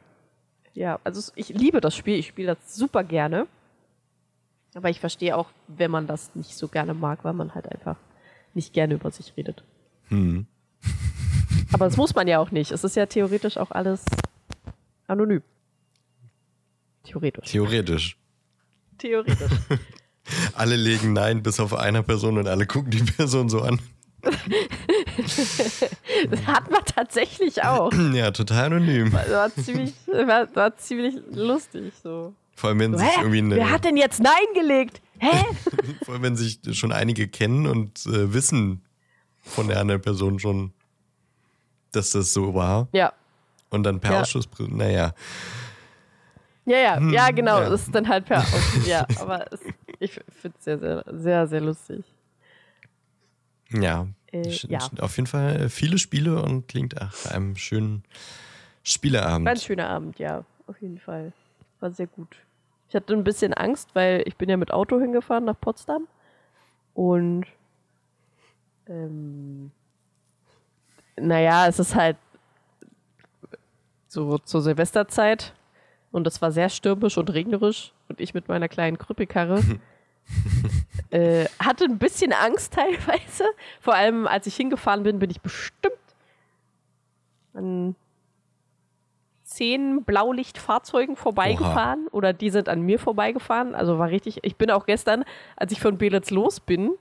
Speaker 1: ja, also ich liebe das Spiel, ich spiele das super gerne. Aber ich verstehe auch, wenn man das nicht so gerne mag, weil man halt einfach nicht gerne über sich redet.
Speaker 2: Hm. [LAUGHS]
Speaker 1: Aber das muss man ja auch nicht. Es ist ja theoretisch auch alles anonym. Theoretisch.
Speaker 2: Theoretisch.
Speaker 1: Theoretisch. [LAUGHS]
Speaker 2: Alle legen Nein bis auf einer Person und alle gucken die Person so an. [LAUGHS] [LAUGHS]
Speaker 1: Das hat man tatsächlich auch. [CLEARS THROAT]
Speaker 2: Ja, total anonym.
Speaker 1: Das war ziemlich, war, war ziemlich lustig so.
Speaker 2: Vor allem, wenn sich
Speaker 1: Hä?
Speaker 2: irgendwie
Speaker 1: Wer
Speaker 2: eine,
Speaker 1: hat denn jetzt Nein gelegt? Hä? [LAUGHS]
Speaker 2: vor allem, wenn sich schon einige kennen und äh, wissen von der anderen Person schon, dass das so war.
Speaker 1: Ja.
Speaker 2: Und dann per
Speaker 1: Ja.
Speaker 2: Ausschuss, naja.
Speaker 1: Ja, ja, ja, genau.
Speaker 2: ja.
Speaker 1: Das ist dann halt per [LAUGHS] Ausschuss. Ja, aber es, ich finde es sehr, sehr, sehr, sehr lustig.
Speaker 2: Ja.
Speaker 1: Äh, ja.
Speaker 2: Auf jeden Fall äh, viele Spiele und klingt nach einem schönen Spieleabend.
Speaker 1: War ein schöner Abend, ja, auf jeden Fall. War sehr gut. Ich hatte ein bisschen Angst, weil ich bin ja mit Auto hingefahren nach Potsdam und ähm, naja, es ist halt so zur Silvesterzeit und das war sehr stürmisch und regnerisch und ich mit meiner kleinen Krüppelkarre [LAUGHS] äh, hatte ein bisschen Angst [LAUGHS] teilweise. Vor allem, als ich hingefahren bin, bin ich bestimmt an zehn Blaulichtfahrzeugen vorbeigefahren oder die sind an mir vorbeigefahren. Also war richtig. Ich bin auch gestern, als ich von Belitz los bin,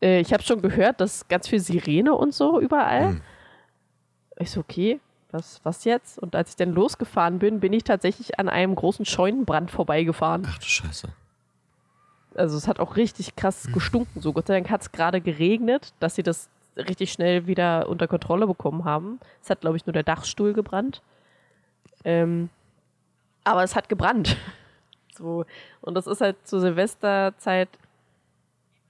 Speaker 1: äh, ich habe schon gehört, dass ganz viel Sirene und so überall.
Speaker 2: Hm.
Speaker 1: Ich so, okay, was, was jetzt? Und als ich dann losgefahren bin, bin ich tatsächlich an einem großen Scheunenbrand vorbeigefahren.
Speaker 2: Ach du Scheiße.
Speaker 1: Also es hat auch richtig krass gestunken. So Gott sei Dank hat es gerade geregnet, dass sie das richtig schnell wieder unter Kontrolle bekommen haben. Es hat, glaube ich, nur der Dachstuhl gebrannt. Ähm, aber es hat gebrannt. [LAUGHS] So. Und das ist halt zur Silvesterzeit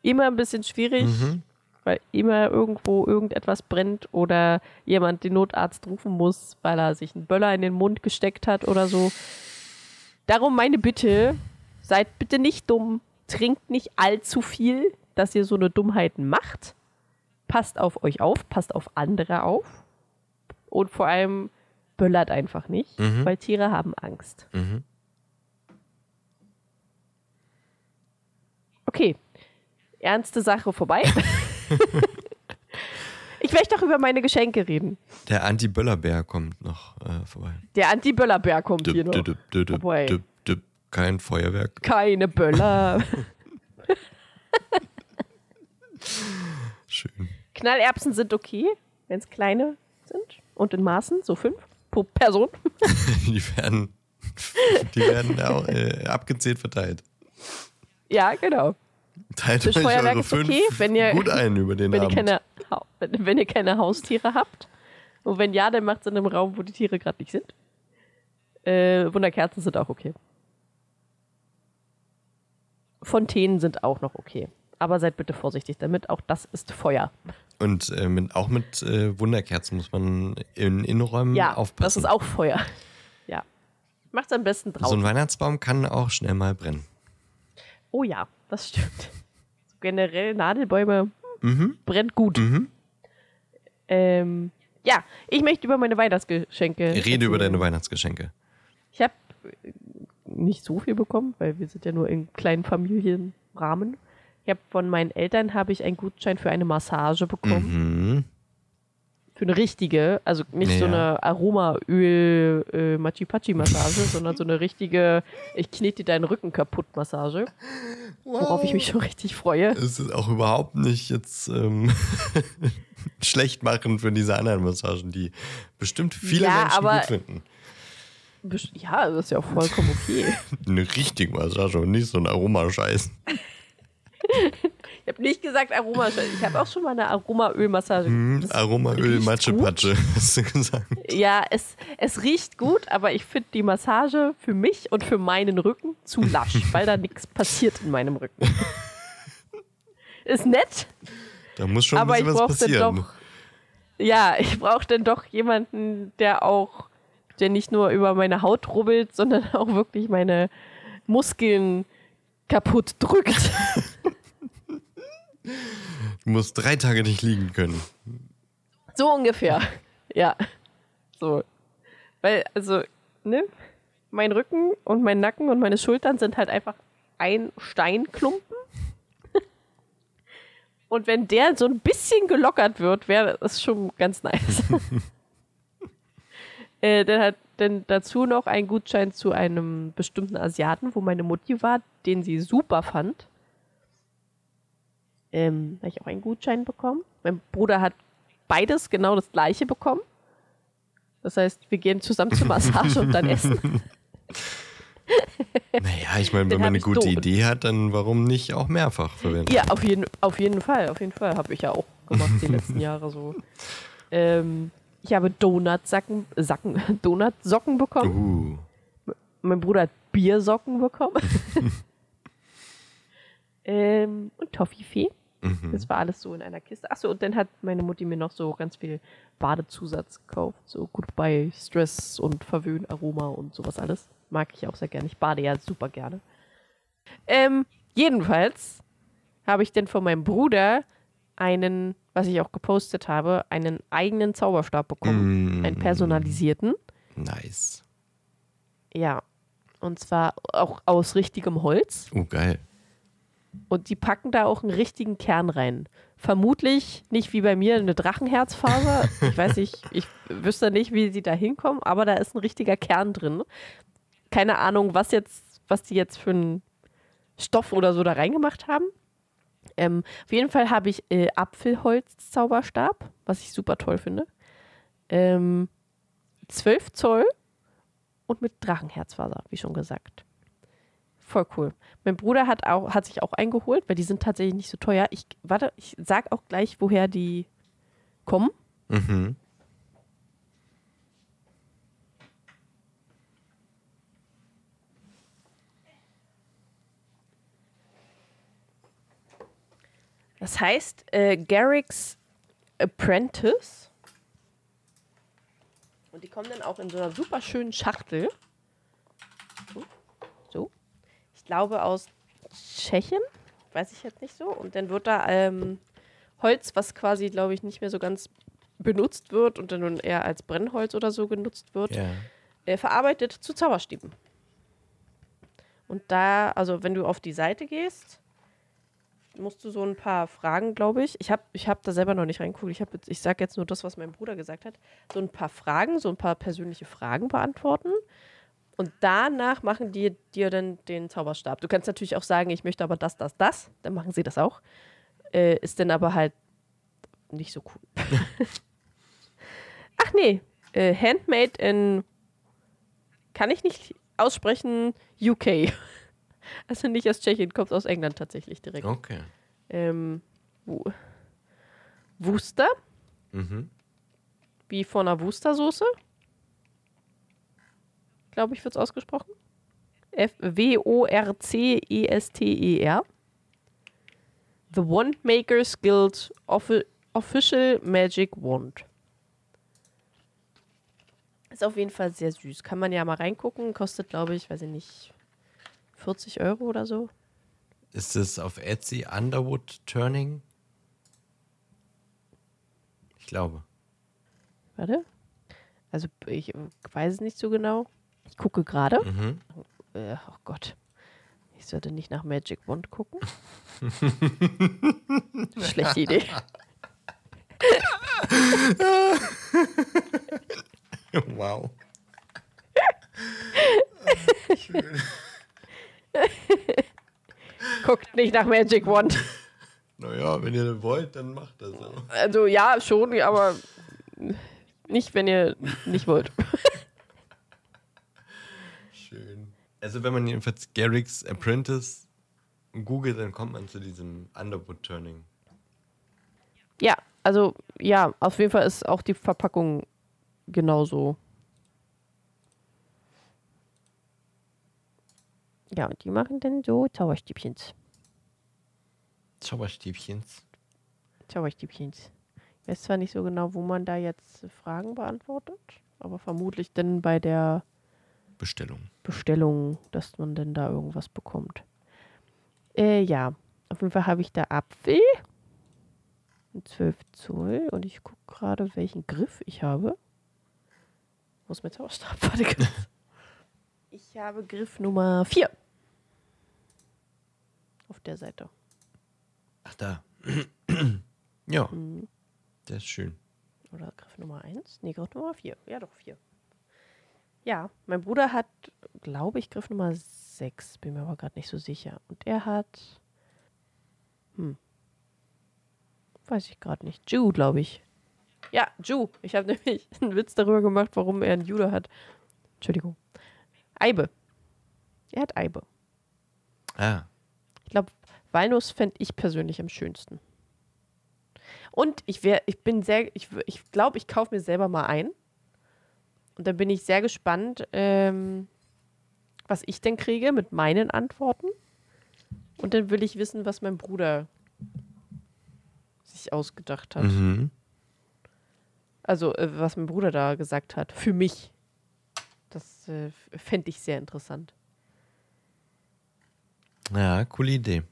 Speaker 1: immer ein bisschen schwierig,
Speaker 2: Mhm.
Speaker 1: weil immer irgendwo irgendetwas brennt oder jemand den Notarzt rufen muss, weil er sich einen Böller in den Mund gesteckt hat oder so. Darum meine Bitte, seid bitte nicht dumm, trinkt nicht allzu viel, dass ihr so eine Dummheiten macht. Passt auf euch auf, passt auf andere auf und vor allem böllert einfach nicht,
Speaker 2: Mhm.
Speaker 1: weil Tiere haben Angst.
Speaker 2: Mhm.
Speaker 1: Okay, ernste Sache vorbei. [LAUGHS] ich möchte doch über meine Geschenke reden.
Speaker 2: Der Anti-Böller-Bär kommt noch äh, vorbei.
Speaker 1: Der Anti-Böller-Bär kommt hier noch.
Speaker 2: Düpp, düpp, düpp, Kein Feuerwerk.
Speaker 1: Keine Böller. [LAUGHS]
Speaker 2: Schön.
Speaker 1: Knallerbsen sind okay, wenn es kleine sind. Und in Maßen, so fünf pro Person. [LAUGHS]
Speaker 2: Die werden, die werden auch, äh, abgezählt verteilt.
Speaker 1: Ja, genau.
Speaker 2: Teilt euch
Speaker 1: Feuerwerk
Speaker 2: eure
Speaker 1: ist
Speaker 2: fünf
Speaker 1: okay, wenn ihr-
Speaker 2: gut ein über den [LAUGHS]
Speaker 1: Wenn ihr,
Speaker 2: Abend.
Speaker 1: keine, Hau- wenn, wenn ihr keine Haustiere habt. Und wenn ja, dann macht es in einem Raum, wo die Tiere gerade nicht sind. Äh, Wunderkerzen sind auch okay. Fontänen sind auch noch okay. Aber seid bitte vorsichtig damit, auch das ist Feuer.
Speaker 2: Und äh, mit, auch mit äh, Wunderkerzen muss man in Innenräumen
Speaker 1: Ja,
Speaker 2: aufpassen.
Speaker 1: das ist auch Feuer. Ja. Macht's am besten
Speaker 2: so
Speaker 1: draußen.
Speaker 2: ein Weihnachtsbaum kann auch schnell mal brennen.
Speaker 1: oh ja, das stimmt. So [LAUGHS] generell Nadelbäume
Speaker 2: Mhm.
Speaker 1: brennt gut.
Speaker 2: Mhm.
Speaker 1: Ähm, ja, ich möchte über meine Weihnachtsgeschenke.
Speaker 2: Rede über
Speaker 1: erzählen.
Speaker 2: deine Weihnachtsgeschenke.
Speaker 1: Ich habe nicht so viel bekommen, weil wir sind ja nur in kleinen Familienrahmen. Ich habe von meinen Eltern habe ich einen Gutschein für eine Massage bekommen,
Speaker 2: Mhm.
Speaker 1: für eine richtige, also nicht so
Speaker 2: Ja.
Speaker 1: eine Aromaöl äh, Machi Pachi Massage, [LAUGHS] sondern so eine richtige ich knete deinen Rücken kaputt Massage, worauf ich mich schon richtig freue.
Speaker 2: Es ist auch überhaupt nicht jetzt ähm, [LAUGHS] schlecht machen für diese anderen Massagen, die bestimmt viele
Speaker 1: Ja,
Speaker 2: Menschen gut finden.
Speaker 1: Ja, das ist ja auch vollkommen okay. [LAUGHS]
Speaker 2: Eine richtige Massage und nicht so ein Aromascheiß. [LAUGHS]
Speaker 1: Ich habe nicht gesagt Aroma, ich habe auch schon mal eine Aromaölmassage. Das
Speaker 2: Aromaöl,
Speaker 1: riecht
Speaker 2: Matsche,
Speaker 1: gut.
Speaker 2: Patsche, [LAUGHS] hast du gesagt.
Speaker 1: Ja, es, es riecht gut, aber ich finde die Massage für mich und für meinen Rücken zu lasch, weil da nichts passiert in meinem Rücken. Ist nett,
Speaker 2: Da muss schon ein
Speaker 1: aber ich
Speaker 2: bisschen was passieren.
Speaker 1: doch. Ja, ich brauche dann doch jemanden, der auch, der nicht nur über meine Haut rubbelt, sondern [LAUGHS] auch wirklich meine Muskeln kaputt drückt. [LAUGHS]
Speaker 2: Du musst drei Tage nicht liegen können.
Speaker 1: So ungefähr. Ja. So. Weil, also, ne? Mein Rücken und mein Nacken und meine Schultern sind halt einfach ein Steinklumpen. [LAUGHS] Und wenn der so ein bisschen gelockert wird, wäre das schon ganz nice. Äh, dann hat dann dazu noch ein Gutschein zu einem bestimmten Asiaten, wo meine Mutti war, den sie super fand. Ähm, habe ich auch einen Gutschein bekommen. Mein Bruder hat beides genau das gleiche bekommen. Das heißt, wir gehen zusammen zur Massage und dann [LAUGHS] essen. [LAUGHS]
Speaker 2: Naja, ich meine, wenn man eine gute
Speaker 1: doof.
Speaker 2: Idee hat, dann warum nicht auch mehrfach verwenden?
Speaker 1: Ja, auf jeden, auf jeden Fall, auf jeden Fall. Habe ich ja auch gemacht die letzten [LAUGHS] Jahre so. Ähm, ich habe Donutsacken, Sacken, [LAUGHS] Donutsocken bekommen.
Speaker 2: Uh,
Speaker 1: Mein Bruder hat Biersocken bekommen. [LAUGHS] ähm, und Toffifee.
Speaker 2: mhm.
Speaker 1: Das war alles so in einer Kiste. Achso, und dann hat meine Mutti mir noch so ganz viel Badezusatz gekauft. So Goodbye Stress und Verwöhn Aroma und sowas alles. Mag ich auch sehr gerne. Ich bade ja super gerne. Ähm, jedenfalls habe ich dann von meinem Bruder einen, was ich auch gepostet habe, einen eigenen Zauberstab bekommen.
Speaker 2: Mm.
Speaker 1: Einen personalisierten.
Speaker 2: Nice.
Speaker 1: Ja. Und zwar auch aus richtigem Holz.
Speaker 2: Oh, geil.
Speaker 1: Und die packen da auch einen richtigen Kern rein. Vermutlich nicht wie bei mir eine Drachenherzfaser. Ich weiß nicht, [LAUGHS] ich wüsste nicht, wie sie da hinkommen, aber da ist ein richtiger Kern drin. Keine Ahnung, was jetzt, was die jetzt für einen Stoff oder so da reingemacht haben. Ähm, auf jeden Fall habe ich äh, Apfelholz-Zauberstab, was ich super toll finde. Ähm, 12 Zoll und mit Drachenherzfaser, wie schon gesagt. Voll cool. Mein Bruder hat, auch, hat sich auch eingeholt, weil die sind tatsächlich nicht so teuer. Ich, warte, ich sag auch gleich, woher die kommen.
Speaker 2: Mhm.
Speaker 1: Das heißt äh, Garrick's Apprentice. Und die kommen dann auch in so einer super schönen Schachtel. So. so. Ich glaube aus Tschechien. Weiß ich jetzt nicht so. Und dann wird da ähm, Holz, was quasi, glaube ich, nicht mehr so ganz benutzt wird und dann eher als Brennholz oder so genutzt wird,
Speaker 2: Ja.
Speaker 1: äh, verarbeitet zu Zauberstäben. Und da, also wenn du auf die Seite gehst, musst du so ein paar Fragen, glaube ich. Ich habe ich hab da selber noch nicht reingeguckt. Ich, ich sage jetzt nur das, was mein Bruder gesagt hat. So ein paar Fragen, so ein paar persönliche Fragen beantworten. Und danach machen die dir dann den Zauberstab. Du kannst natürlich auch sagen, ich möchte aber das, das, das. Dann machen sie das auch. Äh, ist dann aber halt nicht so cool. [LAUGHS] Ach nee, äh, Handmade in, kann ich nicht aussprechen, UK. Also nicht aus Tschechien, kommt aus England tatsächlich direkt.
Speaker 2: Okay.
Speaker 1: Ähm, Wu- Worcester,
Speaker 2: Mhm.
Speaker 1: wie von einer Worcestersoße. Glaube ich, wird es ausgesprochen. F W-O-R-C-E-S-T-E-R. The Wand Makers Guild Offi Official Magic Wand. Ist auf jeden Fall sehr süß. Kann man ja mal reingucken. Kostet, glaube ich, weiß ich nicht, 40 Euro oder so.
Speaker 2: Ist es auf Etsy Underwood Turning? Ich glaube.
Speaker 1: Warte. Also ich weiß es nicht so genau. Ich gucke gerade.
Speaker 2: Mhm.
Speaker 1: Äh, oh Gott. Ich sollte nicht nach Magic Wand gucken. [LAUGHS] Schlechte Idee.
Speaker 2: Wow. [LAUGHS] [LAUGHS]
Speaker 1: Guckt nicht nach Magic Wand.
Speaker 2: Naja, wenn ihr wollt, dann macht das. auch.
Speaker 1: Also ja, schon, aber nicht, wenn ihr nicht wollt. [LAUGHS]
Speaker 2: Schön. Also wenn man jedenfalls Garrick's Apprentice googelt, dann kommt man zu diesem Underwood Turning.
Speaker 1: Ja, also ja, auf jeden Fall ist auch die Verpackung genauso. Ja, und die machen dann so Zauberstäbchens.
Speaker 2: Zauberstäbchens.
Speaker 1: Zauberstäbchens. Ich weiß zwar nicht so genau, wo man da jetzt Fragen beantwortet, aber vermutlich dann bei der
Speaker 2: Bestellung.
Speaker 1: Bestellung, dass man denn da irgendwas bekommt. Äh, ja, auf jeden Fall habe ich da Apfel. Ein 12 Zoll. Und ich gucke gerade, welchen Griff ich habe. Wo ist mein Zauberstab? [LAUGHS] Warte kurz. Ich habe Griff Nummer 4. Auf der Seite.
Speaker 2: Ach da. [CLEARS THROAT] ja,
Speaker 1: Mhm.
Speaker 2: der ist schön.
Speaker 1: Oder Griff Nummer 1? Nee, Griff Nummer 4. Ja, doch 4. Ja, mein Bruder hat, glaube ich, Griff Nummer 6. Bin mir aber gerade nicht so sicher. Und er hat. Hm. Weiß ich gerade nicht. Jew, glaube ich. Ja, Jew. Ich habe [LAUGHS] nämlich einen Witz darüber gemacht, warum er einen Jude hat. Entschuldigung. Eibe. Er hat Eibe.
Speaker 2: Ah,
Speaker 1: Ich glaube, Walnuss fände ich persönlich am schönsten. Und ich wär, ich bin sehr, ich, w- ich glaube, ich kaufe mir selber mal ein. Und dann bin ich sehr gespannt, ähm, was ich denn kriege mit meinen Antworten. Und dann will ich wissen, was mein Bruder sich ausgedacht hat.
Speaker 2: mhm.
Speaker 1: Also, äh, was mein Bruder da gesagt hat. Für mich. Das äh, fände ich sehr interessant.
Speaker 2: Ja, coole Idee.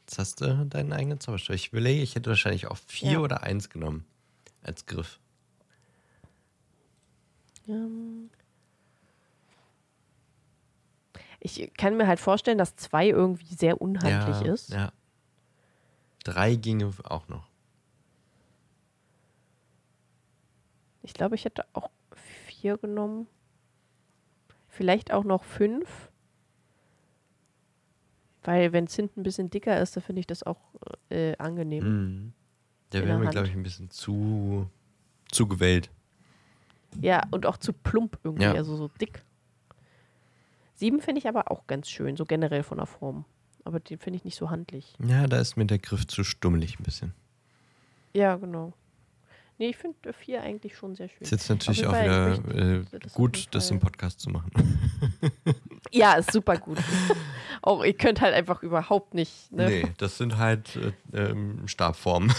Speaker 2: Jetzt hast du deinen eigenen Zauberstab. Ich überlege, ich hätte wahrscheinlich auch vier
Speaker 1: Ja.
Speaker 2: oder eins genommen als Griff.
Speaker 1: Ähm ich kann mir halt vorstellen, dass zwei irgendwie sehr unhandlich
Speaker 2: ja,
Speaker 1: ist.
Speaker 2: Ja. Drei ginge auch noch.
Speaker 1: Ich glaube, ich hätte auch vier genommen. Vielleicht auch noch fünf. Weil wenn es hinten ein bisschen dicker ist, dann finde ich das auch äh, angenehm.
Speaker 2: Mhm. Der wäre mir, glaube ich, ein bisschen zu, zu gewählt.
Speaker 1: Ja, und auch zu plump irgendwie,
Speaker 2: Ja.
Speaker 1: also so dick. Sieben finde ich aber auch ganz schön, so generell von der Form. Aber den finde ich nicht so handlich.
Speaker 2: Ja, da ist mir der Griff zu stummelig ein bisschen.
Speaker 1: Ja, genau. Nee, ich finde vier eigentlich schon sehr schön.
Speaker 2: Ist jetzt natürlich auch wieder äh,
Speaker 1: das
Speaker 2: gut, das im Podcast zu machen. [LAUGHS] [LAUGHS]
Speaker 1: Ja, ist super gut. [LAUGHS] auch ihr könnt halt einfach überhaupt nicht. Ne?
Speaker 2: Nee, das sind halt äh, ähm, Stabformen.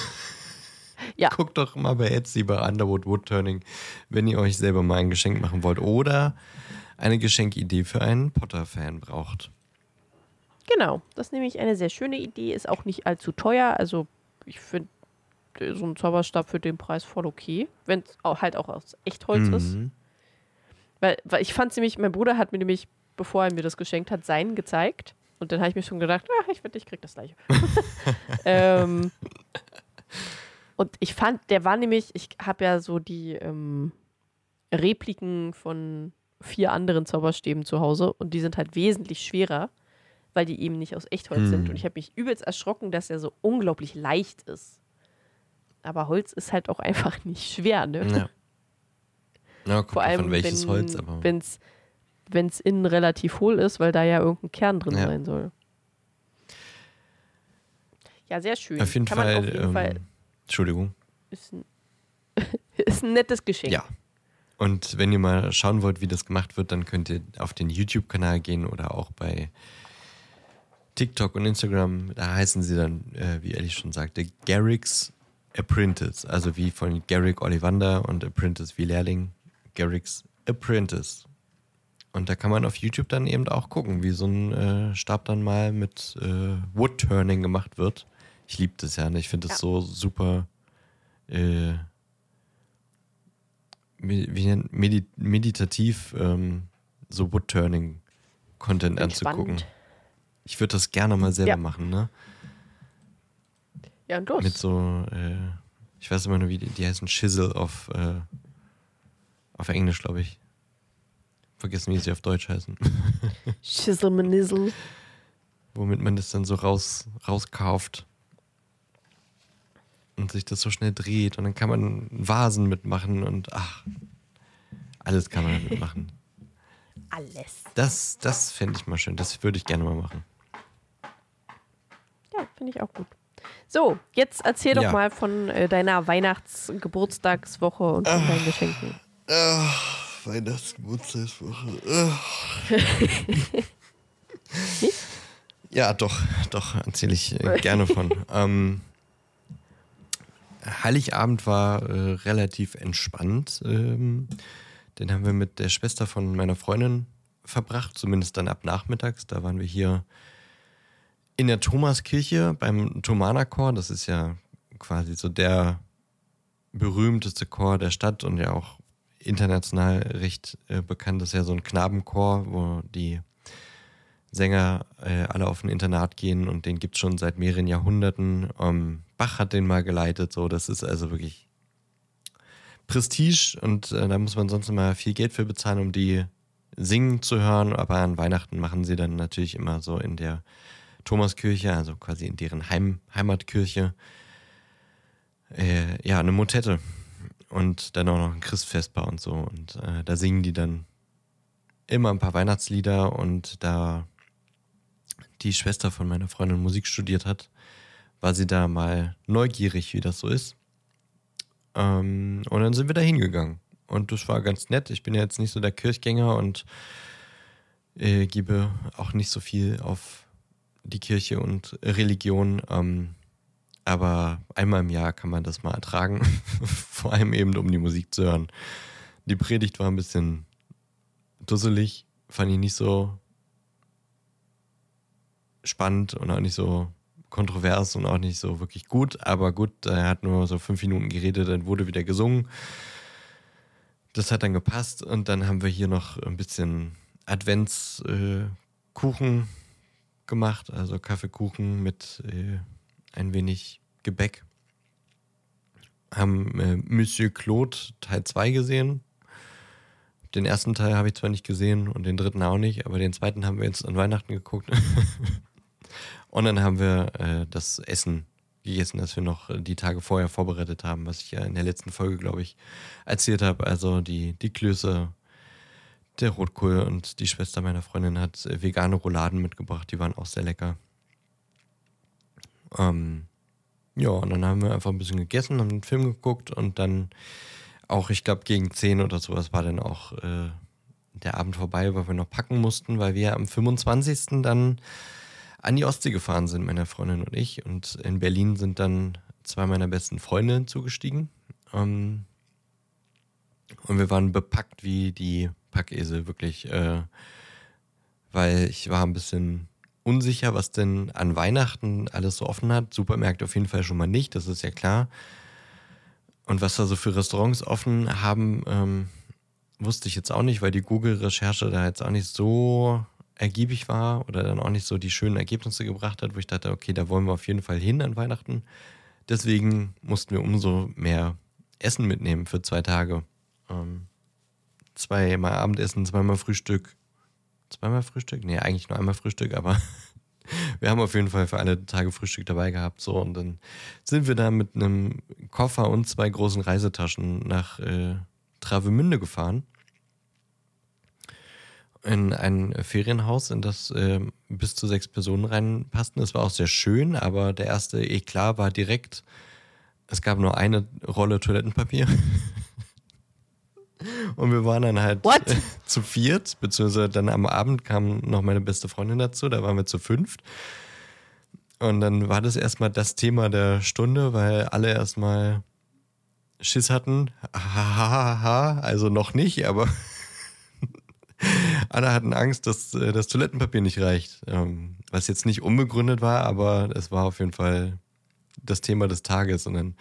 Speaker 1: Ja.
Speaker 2: Guckt doch mal bei Etsy bei Underwood Woodturning, wenn ihr euch selber mal ein Geschenk machen wollt oder eine Geschenkidee für einen Potter-Fan braucht.
Speaker 1: Genau, das ist nämlich eine sehr schöne Idee, ist auch nicht allzu teuer. Also ich finde äh, so ein Zauberstab für den Preis voll okay, wenn es halt auch aus Echtholz ist.
Speaker 2: Mhm.
Speaker 1: Weil, weil ich fand nämlich, mein Bruder hat mir nämlich, bevor er mir das geschenkt hat, seinen gezeigt. Und dann habe ich mir schon gedacht, ach, ich ich krieg das gleiche. [LAUGHS] ähm, und ich fand, der war nämlich, ich habe ja so die ähm, Repliken von vier anderen Zauberstäben zu Hause und die sind halt wesentlich schwerer, weil die eben nicht aus Echtholz
Speaker 2: Hm.
Speaker 1: sind. Und ich habe mich übelst erschrocken, dass er so unglaublich leicht ist. Aber Holz ist halt auch [LAUGHS] einfach nicht schwer, ne?
Speaker 2: Ja. Ja,
Speaker 1: Vor allem,
Speaker 2: an welches
Speaker 1: wenn
Speaker 2: Holz, aber.
Speaker 1: wenn's, wenn's innen relativ hohl ist, weil da ja irgendein Kern drin
Speaker 2: Ja.
Speaker 1: sein soll. Ja, sehr schön.
Speaker 2: Auf jeden
Speaker 1: Kann
Speaker 2: Fall.
Speaker 1: Auf jeden
Speaker 2: ähm,
Speaker 1: Fall
Speaker 2: Entschuldigung.
Speaker 1: ist, ein, [LAUGHS] ist ein nettes Geschenk.
Speaker 2: Ja. Und wenn ihr mal schauen wollt, wie das gemacht wird, dann könnt ihr auf den YouTube-Kanal gehen oder auch bei TikTok und Instagram. Da heißen sie dann, äh, wie Ellie schon sagte, Garrick's Apprentice. Also wie von Garrick Ollivander und Apprentice wie Lehrling. Garrick's Apprentice. Und da kann man auf YouTube dann eben auch gucken, wie so ein äh, Stab dann mal mit äh, Woodturning gemacht wird. Ich liebe das ja. Ne? Ich finde das
Speaker 1: Ja.
Speaker 2: so super. Äh, me- wie nennt- medi meditativ ähm, so Woodturning-Content anzugucken. Ich würde das gerne mal selber
Speaker 1: Ja.
Speaker 2: machen, ne?
Speaker 1: Ja, und los.
Speaker 2: Mit so, äh, ich weiß immer nur, wie die, die heißen Chisel auf, äh, auf Englisch, glaube ich. Vergessen, wie sie auf Deutsch heißen. [LAUGHS]
Speaker 1: Schisselmanizzle.
Speaker 2: Womit man das dann so raus, rauskauft. Und sich das so schnell dreht. Und dann kann man Vasen mitmachen und ach, alles kann man damit machen. [LAUGHS]
Speaker 1: Alles.
Speaker 2: Das, das fände ich mal schön. Das würde ich gerne mal machen.
Speaker 1: Ja, finde ich auch gut. So, jetzt erzähl doch
Speaker 2: Ja.
Speaker 1: mal von äh, deiner Weihnachts-Geburtstagswoche und von deinen Geschenken.
Speaker 2: Weihnachtsgeburtstagswoche. [LAUGHS] ja, doch, doch, erzähle ich äh, [LAUGHS] gerne von. ähm, Heiligabend war äh, relativ entspannt. Ähm, den haben wir mit der Schwester von meiner Freundin verbracht, zumindest dann ab nachmittags. Da waren wir hier in der Thomaskirche beim Thomanerchor. Das ist ja quasi so der berühmteste Chor der Stadt und ja auch international recht äh, bekannt. Das ist ja so ein Knabenchor, wo die Sänger äh, alle auf ein Internat gehen und den gibt es schon seit mehreren Jahrhunderten. Ähm, Bach hat den mal geleitet, so das ist also wirklich Prestige und äh, da muss man sonst immer viel Geld für bezahlen, um die singen zu hören. Aber an Weihnachten machen sie dann natürlich immer so in der Thomaskirche, also quasi in deren Heim Heimatkirche, äh, ja, eine Motette und dann auch noch ein Christfestbar und so. Und äh, da singen die dann immer ein paar Weihnachtslieder und da die Schwester von meiner Freundin Musik studiert hat, war sie da mal neugierig, wie das so ist. Ähm, und dann sind wir da hingegangen. Und das war ganz nett. Ich bin ja jetzt nicht so der Kirchgänger und äh, gebe auch nicht so viel auf die Kirche und Religion. Ähm, aber einmal im Jahr kann man das mal ertragen. [LAUGHS] Vor allem eben, um die Musik zu hören. Die Predigt war ein bisschen dusselig, fand ich nicht so spannend und auch nicht so kontrovers und auch nicht so wirklich gut. Aber gut, er hat nur so fünf Minuten geredet, dann wurde wieder gesungen. Das hat dann gepasst und dann haben wir hier noch ein bisschen Adventskuchen gemacht, also Kaffeekuchen mit äh, ein wenig Gebäck. Haben äh, Monsieur Claude Teil 2 gesehen. Den ersten Teil habe ich zwar nicht gesehen und den dritten auch nicht, aber den zweiten haben wir jetzt an Weihnachten geguckt. [LAUGHS] und dann haben wir äh, das Essen gegessen, das wir noch die Tage vorher vorbereitet haben, was ich ja in der letzten Folge, glaube ich, erzählt habe. Also die, die Klöße, der Rotkohl und die Schwester meiner Freundin hat äh, vegane Rouladen mitgebracht, die waren auch sehr lecker. Ähm, ja, und dann haben wir einfach ein bisschen gegessen, haben einen Film geguckt und dann auch, ich glaube, gegen 10 oder sowas war dann auch äh, der Abend vorbei, weil wir noch packen mussten, weil wir am 25. dann an die Ostsee gefahren sind, meine Freundin und ich. Und in Berlin sind dann zwei meiner besten Freunde zugestiegen. Ähm, und wir waren bepackt wie die Packesel, wirklich. Äh, weil ich war ein bisschen unsicher, was denn an Weihnachten alles so offen hat. Supermärkte auf jeden Fall schon mal nicht, das ist ja klar. Und was da so für Restaurants offen haben, ähm, wusste ich jetzt auch nicht, weil die Google-Recherche da jetzt auch nicht so ergiebig war oder dann auch nicht so die schönen Ergebnisse gebracht hat, wo ich dachte, okay, da wollen wir auf jeden Fall hin an Weihnachten. Deswegen mussten wir umso mehr Essen mitnehmen für zwei Tage. Ähm, zweimal Abendessen, zweimal Frühstück. Zweimal Frühstück? Nee, eigentlich nur einmal Frühstück, aber [LAUGHS] wir haben auf jeden Fall für alle Tage Frühstück dabei gehabt. So, und dann sind wir da mit einem Koffer und zwei großen Reisetaschen nach äh, Travemünde gefahren. In ein Ferienhaus, in das äh, bis zu sechs Personen reinpassten. Es war auch sehr schön, aber der erste Eklat war direkt, es gab nur eine Rolle Toilettenpapier. [LAUGHS] Und wir waren dann halt
Speaker 1: What? [LAUGHS]
Speaker 2: zu viert, beziehungsweise dann am Abend kam noch meine beste Freundin dazu, da waren wir zu fünft. Und dann war das erstmal das Thema der Stunde, weil alle erstmal Schiss hatten. Hahaha, also noch nicht, aber [LAUGHS] alle hatten Angst, dass äh, das Toilettenpapier nicht reicht. Ähm, was jetzt nicht unbegründet war, aber es war auf jeden Fall das Thema des Tages. Und dann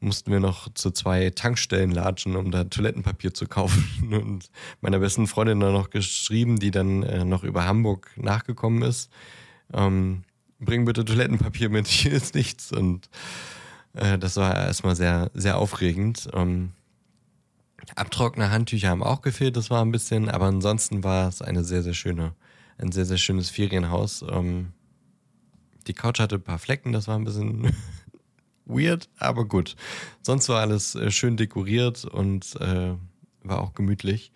Speaker 2: mussten wir noch zu zwei Tankstellen latschen, um da Toilettenpapier zu kaufen. [LAUGHS] Und meiner besten Freundin dann noch geschrieben, die dann äh, noch über Hamburg nachgekommen ist. Ähm, bring bitte Toilettenpapier mit, [LAUGHS] hier ist nichts. Und äh, das war erstmal sehr, sehr aufregend. Ähm, Abtrockner Handtücher haben auch gefehlt, das war ein bisschen, aber ansonsten war es eine sehr, sehr schöne, ein sehr, sehr schönes Ferienhaus. Ähm, die Couch hatte ein paar Flecken, das war ein bisschen [LAUGHS] weird, aber gut. Sonst war alles äh, schön dekoriert und äh, war auch gemütlich.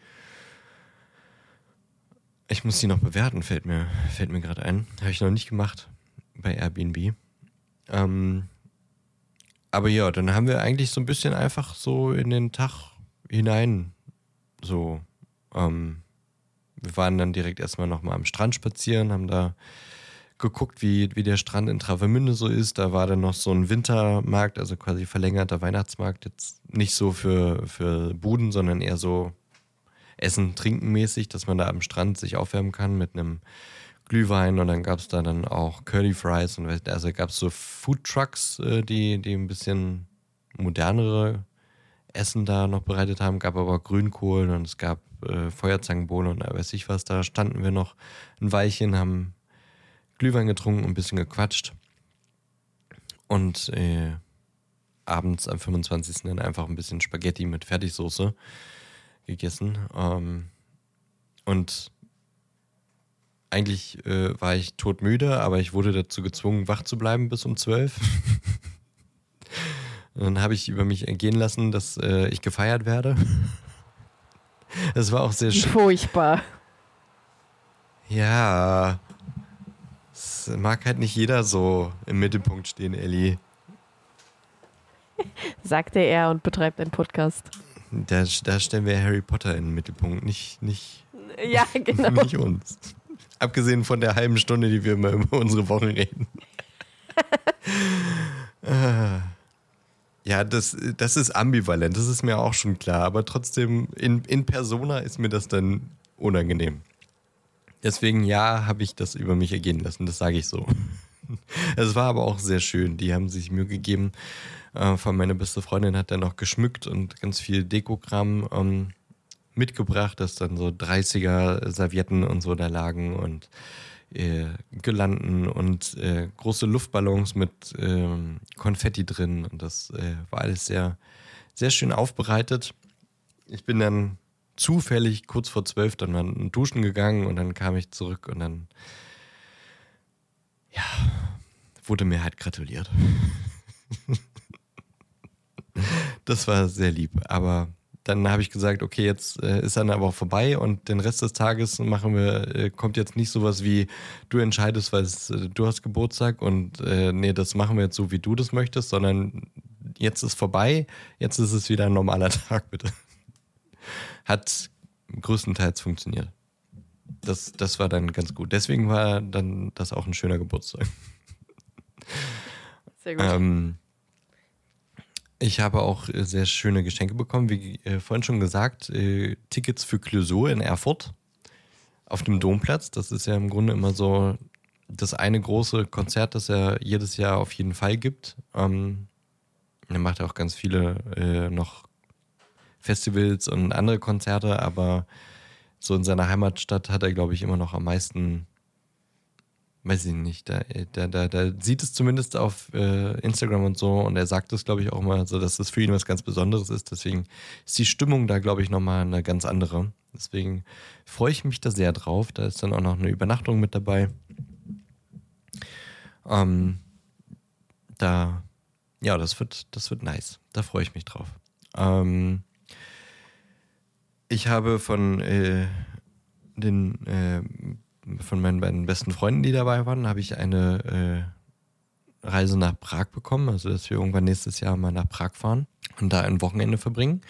Speaker 2: Ich muss die noch bewerten, fällt mir, fällt mir gerade ein. Habe ich noch nicht gemacht bei Airbnb. Ähm, aber ja, dann haben wir eigentlich so ein bisschen einfach so in den Tag hinein so. Ähm, wir waren dann direkt erstmal nochmal am Strand spazieren, haben da geguckt, wie, wie der Strand in Travemünde so ist. Da war dann noch so ein Wintermarkt, also quasi verlängerter Weihnachtsmarkt. Jetzt nicht so für, für Buden, sondern eher so Essen, Trinken mäßig, dass man da am Strand sich aufwärmen kann mit einem Glühwein und dann gab es da dann auch Curly Fries und also gab es so Food Trucks, äh, die, die ein bisschen modernere Essen da noch bereitet haben, gab aber Grünkohl und es gab äh, Feuerzangenbowle und weiß ich was. Da standen wir noch ein Weilchen, haben Glühwein getrunken und ein bisschen gequatscht. Und äh, abends am 25. dann einfach ein bisschen Spaghetti mit Fertigsoße gegessen. Ähm, und eigentlich äh, war ich todmüde, aber ich wurde dazu gezwungen, wach zu bleiben bis um 12. Und [LAUGHS] dann habe ich über mich ergehen lassen, dass äh, ich gefeiert werde. [LAUGHS] Das war auch sehr schön.
Speaker 1: Furchtbar.
Speaker 2: Ja. Mag halt nicht jeder so im Mittelpunkt stehen, Ellie. [LAUGHS]
Speaker 1: Sagte er und betreibt einen Podcast.
Speaker 2: Da, da stellen wir Harry Potter in den Mittelpunkt, nicht, nicht, [LAUGHS]
Speaker 1: Ja, [LAUGHS] genau.
Speaker 2: nicht uns. Abgesehen von der halben Stunde, die wir immer über unsere Wochen reden. Ah. ja, das, das ist ambivalent, das ist mir auch schon klar. Aber trotzdem, in, in Persona ist mir das dann unangenehm. Deswegen, ja, habe ich das über mich ergehen lassen, das sage ich so. [LAUGHS] Es war aber auch sehr schön. Die haben sich Mühe gegeben. Äh, von meiner beste Freundin hat dann noch geschmückt und ganz viel Dekokram ähm, mitgebracht, dass dann so 30er Servietten und so da lagen und äh, Girlanden und äh, große Luftballons mit ähm, Konfetti drin. Und das äh, war alles sehr, sehr schön aufbereitet. Ich bin dann zufällig kurz vor zwölf dann mal duschen gegangen und dann kam ich zurück und dann ja, wurde mir halt gratuliert. [LAUGHS] das war sehr lieb, aber dann habe ich gesagt, okay, jetzt äh, ist dann aber auch vorbei und den Rest des Tages machen wir, äh, kommt jetzt nicht sowas wie, du entscheidest, weil äh, du hast Geburtstag und äh, nee, das machen wir jetzt so, wie du das möchtest, sondern jetzt ist vorbei, jetzt ist es wieder ein normaler [LAUGHS] Tag, bitte. Hat größtenteils funktioniert. Das, das war dann ganz gut. Deswegen war dann das auch ein schöner Geburtstag.
Speaker 1: Sehr gut.
Speaker 2: Ähm, ich habe auch sehr schöne Geschenke bekommen, wie äh, vorhin schon gesagt, äh, Tickets für Clouseau in Erfurt auf dem Domplatz. Das ist ja im Grunde immer so das eine große Konzert, das er jedes Jahr auf jeden Fall gibt. Ähm, er macht auch ganz viele äh, noch Festivals und andere Konzerte, aber so in seiner Heimatstadt hat er, glaube ich, immer noch am meisten, weiß ich nicht, da, da, da, da sieht es zumindest auf äh, Instagram und so und er sagt es, glaube ich, auch mal so, dass das für ihn was ganz Besonderes ist. Deswegen ist die Stimmung da, glaube ich, nochmal eine ganz andere. Deswegen freue ich mich da sehr drauf. Da ist dann auch noch eine Übernachtung mit dabei. Ähm, da, ja, das wird, das wird nice. Da freue ich mich drauf. Ähm, ich habe von äh, den äh, von meinen beiden besten Freunden, die dabei waren, habe ich eine äh, Reise nach Prag bekommen, also dass wir irgendwann nächstes Jahr mal nach Prag fahren und da ein Wochenende verbringen.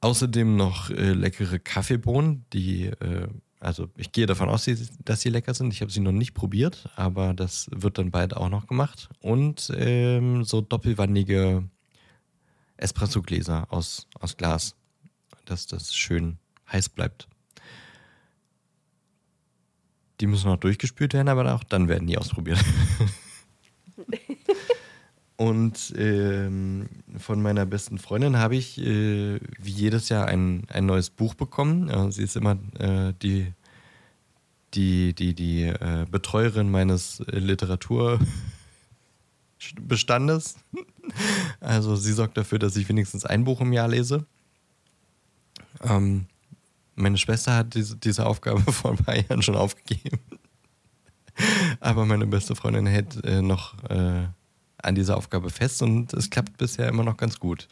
Speaker 2: Außerdem noch äh, leckere Kaffeebohnen, die, äh, also ich gehe davon aus, dass sie lecker sind. Ich habe sie noch nicht probiert, aber das wird dann bald auch noch gemacht. Und ähm, so doppelwandige Espresso-Gläser aus, aus Glas dass das schön heiß bleibt. Die müssen noch durchgespült werden, aber auch dann werden die ausprobiert. [LAUGHS] Und ähm, von meiner besten Freundin habe ich äh, wie jedes Jahr ein, ein neues Buch bekommen. Ja, sie ist immer äh, die, die, die, die äh, Betreuerin meines Literaturbestandes. [LAUGHS] Also sie sorgt dafür, dass ich wenigstens ein Buch im Jahr lese. Ähm, meine Schwester hat diese, diese Aufgabe [LAUGHS] vor ein paar Jahren schon aufgegeben. [LAUGHS] Aber meine beste Freundin hält äh, noch äh, an dieser Aufgabe fest und es klappt bisher immer noch ganz gut.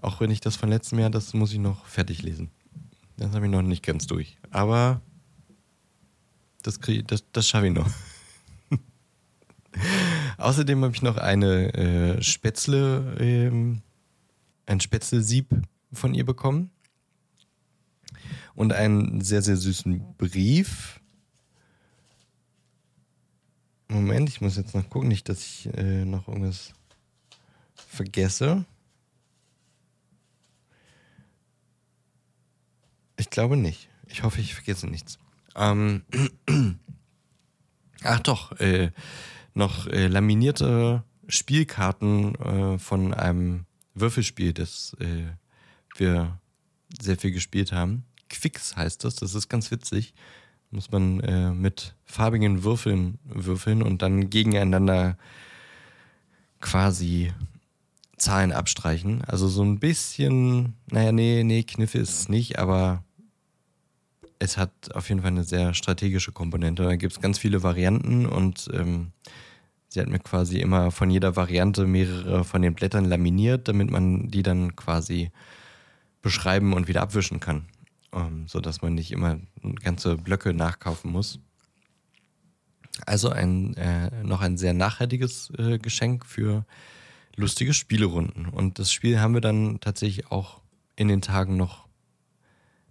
Speaker 2: Auch wenn ich das von letztem Jahr, das muss ich noch fertig lesen. Das habe ich noch nicht ganz durch. Aber das, das, das schaffe ich noch. [LAUGHS] Außerdem habe ich noch eine äh, Spätzle, ähm, ein Spätzle-Sieb von ihr bekommen und einen sehr, sehr süßen Brief. Moment, ich muss jetzt noch gucken, nicht, dass ich äh, noch irgendwas vergesse. Ich glaube nicht. Ich hoffe, ich vergesse nichts. Ähm, [CLEARS THROAT] ach doch, äh, noch äh, laminierte Spielkarten äh, von einem Würfelspiel, das äh, wir sehr viel gespielt haben. Quicks heißt das. Das ist ganz witzig. Muss man äh, mit farbigen Würfeln würfeln und dann gegeneinander quasi Zahlen abstreichen. Also so ein bisschen, naja, nee, nee, Kniff ist es nicht, aber es hat auf jeden Fall eine sehr strategische Komponente. Da gibt es ganz viele Varianten und ähm, sie hat mir quasi immer von jeder Variante mehrere von den Blättern laminiert, damit man die dann quasi beschreiben und wieder abwischen kann ähm, sodass man nicht immer ganze Blöcke nachkaufen muss. Also ein, äh, noch ein sehr nachhaltiges äh, Geschenk für lustige Spielerunden. Und das Spiel haben wir dann tatsächlich auch in den Tagen noch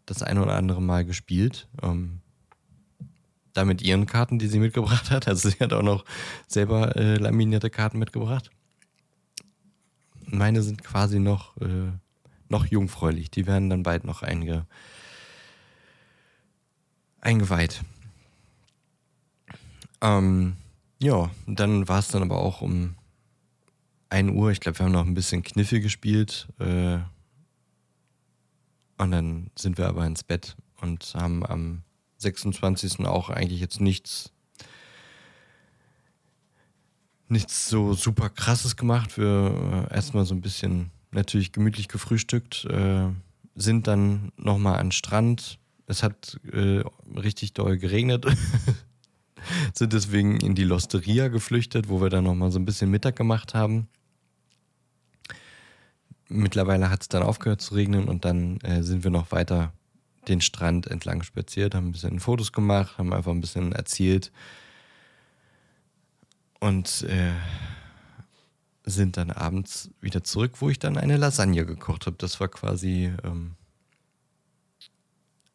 Speaker 2: das ein oder andere Mal gespielt. Ähm, da mit ihren Karten, die sie mitgebracht hat. Also sie hat auch noch selber äh, laminierte Karten mitgebracht. Meine sind quasi noch, äh, noch jungfräulich. Die werden dann bald noch einige eingeweiht. Ähm, ja, dann war es dann aber auch um 1 Uhr. Ich glaube, wir haben noch ein bisschen Kniffel gespielt. Äh, und dann sind wir aber ins Bett und haben am 26. auch eigentlich jetzt nichts, nichts so super krasses gemacht. Wir äh, erstmal so ein bisschen natürlich gemütlich gefrühstückt, äh, sind dann nochmal an den Strand, es hat äh, richtig doll geregnet. [LAUGHS] Sind deswegen in die Losteria geflüchtet, wo wir dann nochmal so ein bisschen Mittag gemacht haben. Mittlerweile hat es dann aufgehört zu regnen und dann äh, sind wir noch weiter den Strand entlang spaziert, haben ein bisschen Fotos gemacht, haben einfach ein bisschen erzählt und äh, sind dann abends wieder zurück, wo ich dann eine Lasagne gekocht habe. Das war quasi ähm,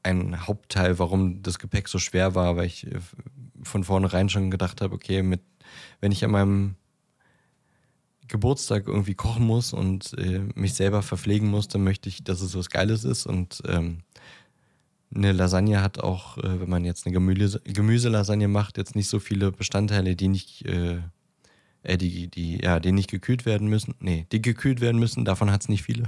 Speaker 2: ein Hauptteil, warum das Gepäck so schwer war, weil ich äh, von vornherein schon gedacht habe, okay, mit, wenn ich an meinem Geburtstag irgendwie kochen muss und äh, mich selber verpflegen muss, dann möchte ich, dass es was Geiles ist. Und ähm, eine Lasagne hat auch, äh, wenn man jetzt eine Gemüse, Gemüselasagne macht, jetzt nicht so viele Bestandteile, die nicht, äh, äh, die, die, ja, die nicht gekühlt werden müssen. Nee, die gekühlt werden müssen, davon hat es nicht viele.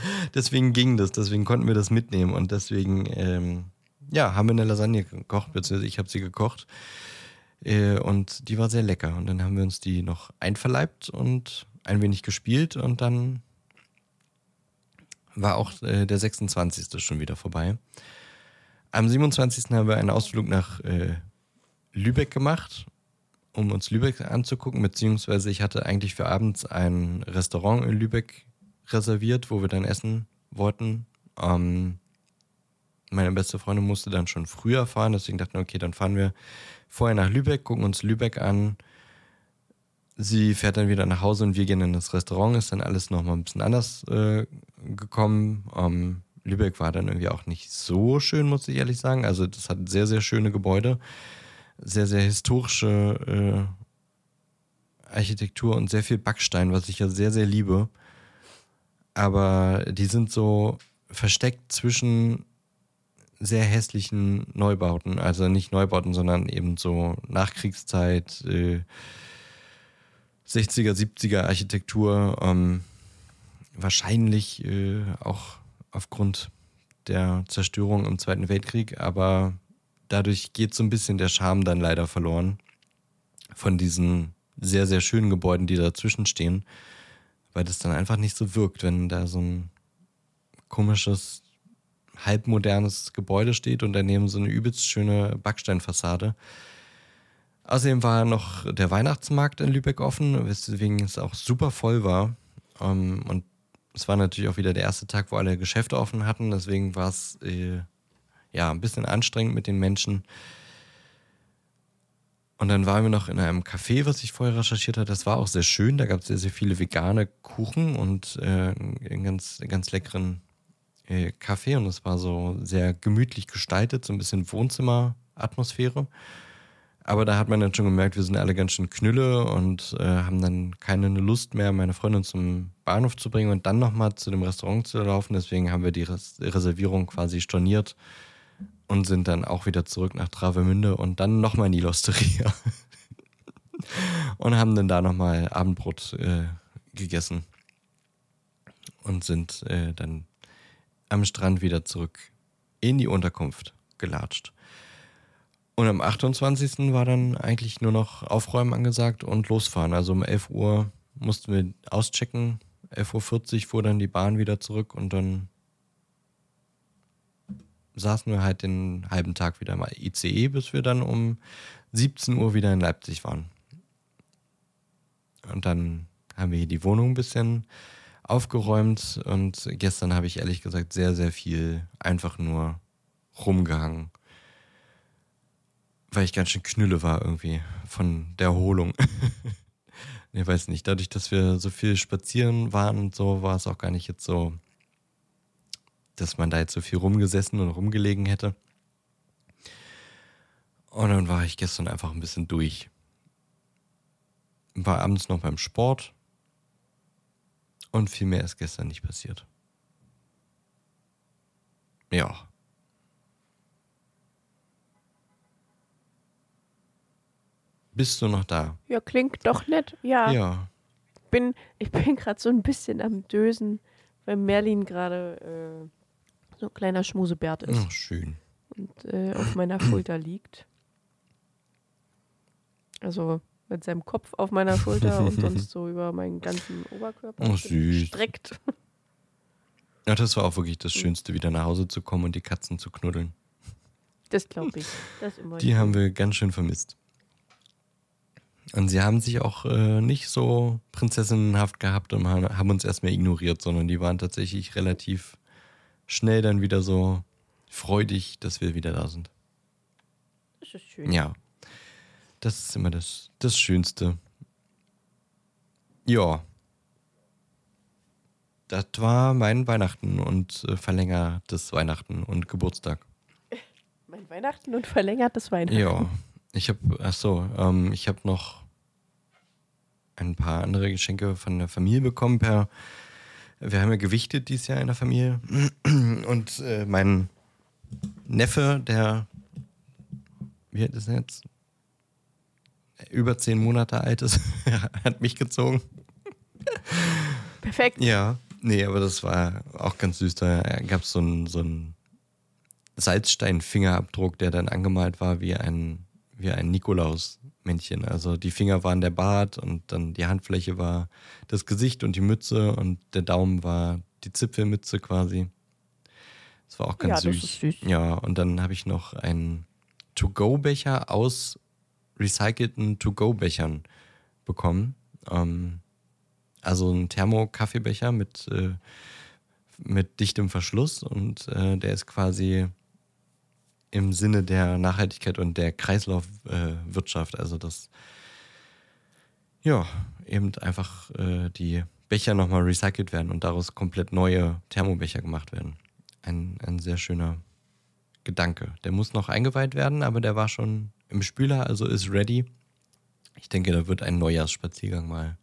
Speaker 2: [LAUGHS] deswegen ging das, deswegen konnten wir das mitnehmen und deswegen, ähm, ja, haben wir eine Lasagne gekocht, beziehungsweise ich habe sie gekocht. Äh, und die war sehr lecker. Und dann haben wir uns die noch einverleibt und ein wenig gespielt und dann war auch äh, der 26. schon wieder vorbei. Am 27. haben wir einen Ausflug nach äh, Lübeck gemacht, um uns Lübeck anzugucken, beziehungsweise ich hatte eigentlich für abends ein Restaurant in Lübeck reserviert, wo wir dann essen wollten. Ähm, meine beste Freundin musste dann schon früher fahren, deswegen dachten wir, okay, dann fahren wir vorher nach Lübeck, gucken uns Lübeck an. Sie fährt dann wieder nach Hause und wir gehen in das Restaurant. Ist dann alles nochmal ein bisschen anders äh, gekommen. Ähm, Lübeck war dann irgendwie auch nicht so schön, muss ich ehrlich sagen. Also das hat sehr, sehr schöne Gebäude, sehr, sehr historische äh, Architektur und sehr viel Backstein, was ich ja sehr, sehr liebe. Aber die sind so versteckt zwischen sehr hässlichen Neubauten. Also nicht Neubauten, sondern eben so Nachkriegszeit, äh, 60er, 70er Architektur. Ähm, wahrscheinlich äh, auch aufgrund der Zerstörung im Zweiten Weltkrieg, aber dadurch geht so ein bisschen der Charme dann leider verloren von diesen sehr, sehr schönen Gebäuden, die dazwischen stehen, weil das dann einfach nicht so wirkt, wenn da so ein komisches halbmodernes Gebäude steht und daneben so eine übelst schöne Backsteinfassade. Außerdem war noch der Weihnachtsmarkt in Lübeck offen, weswegen es auch super voll war. Ähm, und es war natürlich auch wieder der erste Tag, wo alle Geschäfte offen hatten. Deswegen war es äh, ja ein bisschen anstrengend mit den Menschen. Und dann waren wir noch in einem Café, was ich vorher recherchiert habe. Das war auch sehr schön. Da gab es sehr, sehr viele vegane Kuchen und äh, einen ganz, ganz leckeren äh, Café und es war so sehr gemütlich gestaltet, so ein bisschen Wohnzimmeratmosphäre. Aber da hat man dann schon gemerkt, wir sind alle ganz schön Knülle und äh, haben dann keine Lust mehr, meine Freundin zum Bahnhof zu bringen und dann nochmal zu dem Restaurant zu laufen. Deswegen haben wir die Res Reservierung quasi storniert und sind dann auch wieder zurück nach Travemünde und dann nochmal in die Losteria. und haben dann da nochmal Abendbrot äh, gegessen und sind äh, dann am Strand wieder zurück in die Unterkunft gelatscht. Und am 28. war dann eigentlich nur noch Aufräumen angesagt und losfahren. Also um 11 Uhr mussten wir auschecken. 11.40 Uhr fuhr dann die Bahn wieder zurück und dann saßen wir halt den halben Tag wieder mal ICE, bis wir dann um 17 Uhr wieder in Leipzig waren. Und dann haben wir hier die Wohnung ein bisschen aufgeräumt und gestern habe ich ehrlich gesagt sehr, sehr viel einfach nur rumgehangen. Weil ich ganz schön knülle war irgendwie von der Erholung. [LAUGHS] ich weiß nicht, dadurch, dass wir so viel spazieren waren und so, war es auch gar nicht jetzt so, dass man da jetzt so viel rumgesessen und rumgelegen hätte. Und dann war ich gestern einfach ein bisschen durch. War abends noch beim Sport und viel mehr ist gestern nicht passiert. Ja. Bist du noch da?
Speaker 1: Ja, klingt doch nett. Ja.
Speaker 2: Ja.
Speaker 1: Bin, ich bin [LAUGHS] gerade so ein bisschen am Dösen, weil Merlin gerade äh, so ein kleiner Schmusebärt ist.
Speaker 2: Ach, schön.
Speaker 1: Und äh, auf meiner Schulter liegt. Also mit seinem Kopf auf meiner Schulter und [LAUGHS] sonst so über meinen ganzen Oberkörper
Speaker 2: Oh, süß.
Speaker 1: streckt.
Speaker 2: Ja, das war auch wirklich das Schönste, wieder nach Hause zu kommen und die Katzen zu knuddeln.
Speaker 1: Das glaube ich. Das
Speaker 2: Die haben wir ganz schön vermisst. Und sie haben sich auch äh, nicht so prinzessinnenhaft gehabt und haben haben uns erstmal ignoriert, sondern die waren tatsächlich relativ schnell dann wieder so freudig, dass wir wieder da sind.
Speaker 1: Das ist schön.
Speaker 2: Ja. Das ist immer das, das Schönste. Ja. Das war mein Weihnachten und äh, verlängertes Weihnachten und Geburtstag. [LAUGHS]
Speaker 1: Mein Weihnachten und verlängertes Weihnachten.
Speaker 2: Ja. Ich habe, ach so, ähm, ich habe noch ein paar andere Geschenke von der Familie bekommen per. Wir haben ja gewichtet dieses Jahr in der Familie. [CLEARS THROAT] Und äh, mein Neffe, der, wie alt ist er jetzt? Über zehn Monate alt ist, [LAUGHS] hat mich gezogen.
Speaker 1: Perfekt.
Speaker 2: Ja. Nee, aber das war auch ganz süß. Da gab es so einen so einen Salzstein-Fingerabdruck, der dann angemalt war wie ein, wie ein Nikolaus-Männchen. Also die Finger waren der Bart und dann die Handfläche war das Gesicht und die Mütze und der Daumen war die Zipfelmütze quasi. Das war auch ganz
Speaker 1: Ja, das
Speaker 2: süß.
Speaker 1: ist süß.
Speaker 2: Ja, und dann habe ich noch einen To-Go-Becher aus recycelten To-Go-Bechern bekommen. Ähm, also ein Thermo-Kaffeebecher mit, äh, mit dichtem Verschluss und äh, der ist quasi im Sinne der Nachhaltigkeit und der Kreislaufwirtschaft. Äh, also das, ja, eben einfach äh, die Becher nochmal recycelt werden und daraus komplett neue Thermobecher gemacht werden. Ein, ein sehr schöner Gedanke. Der muss noch eingeweiht werden, aber der war schon im Spüler, also ist ready. Ich denke, da wird ein Neujahrsspaziergang mal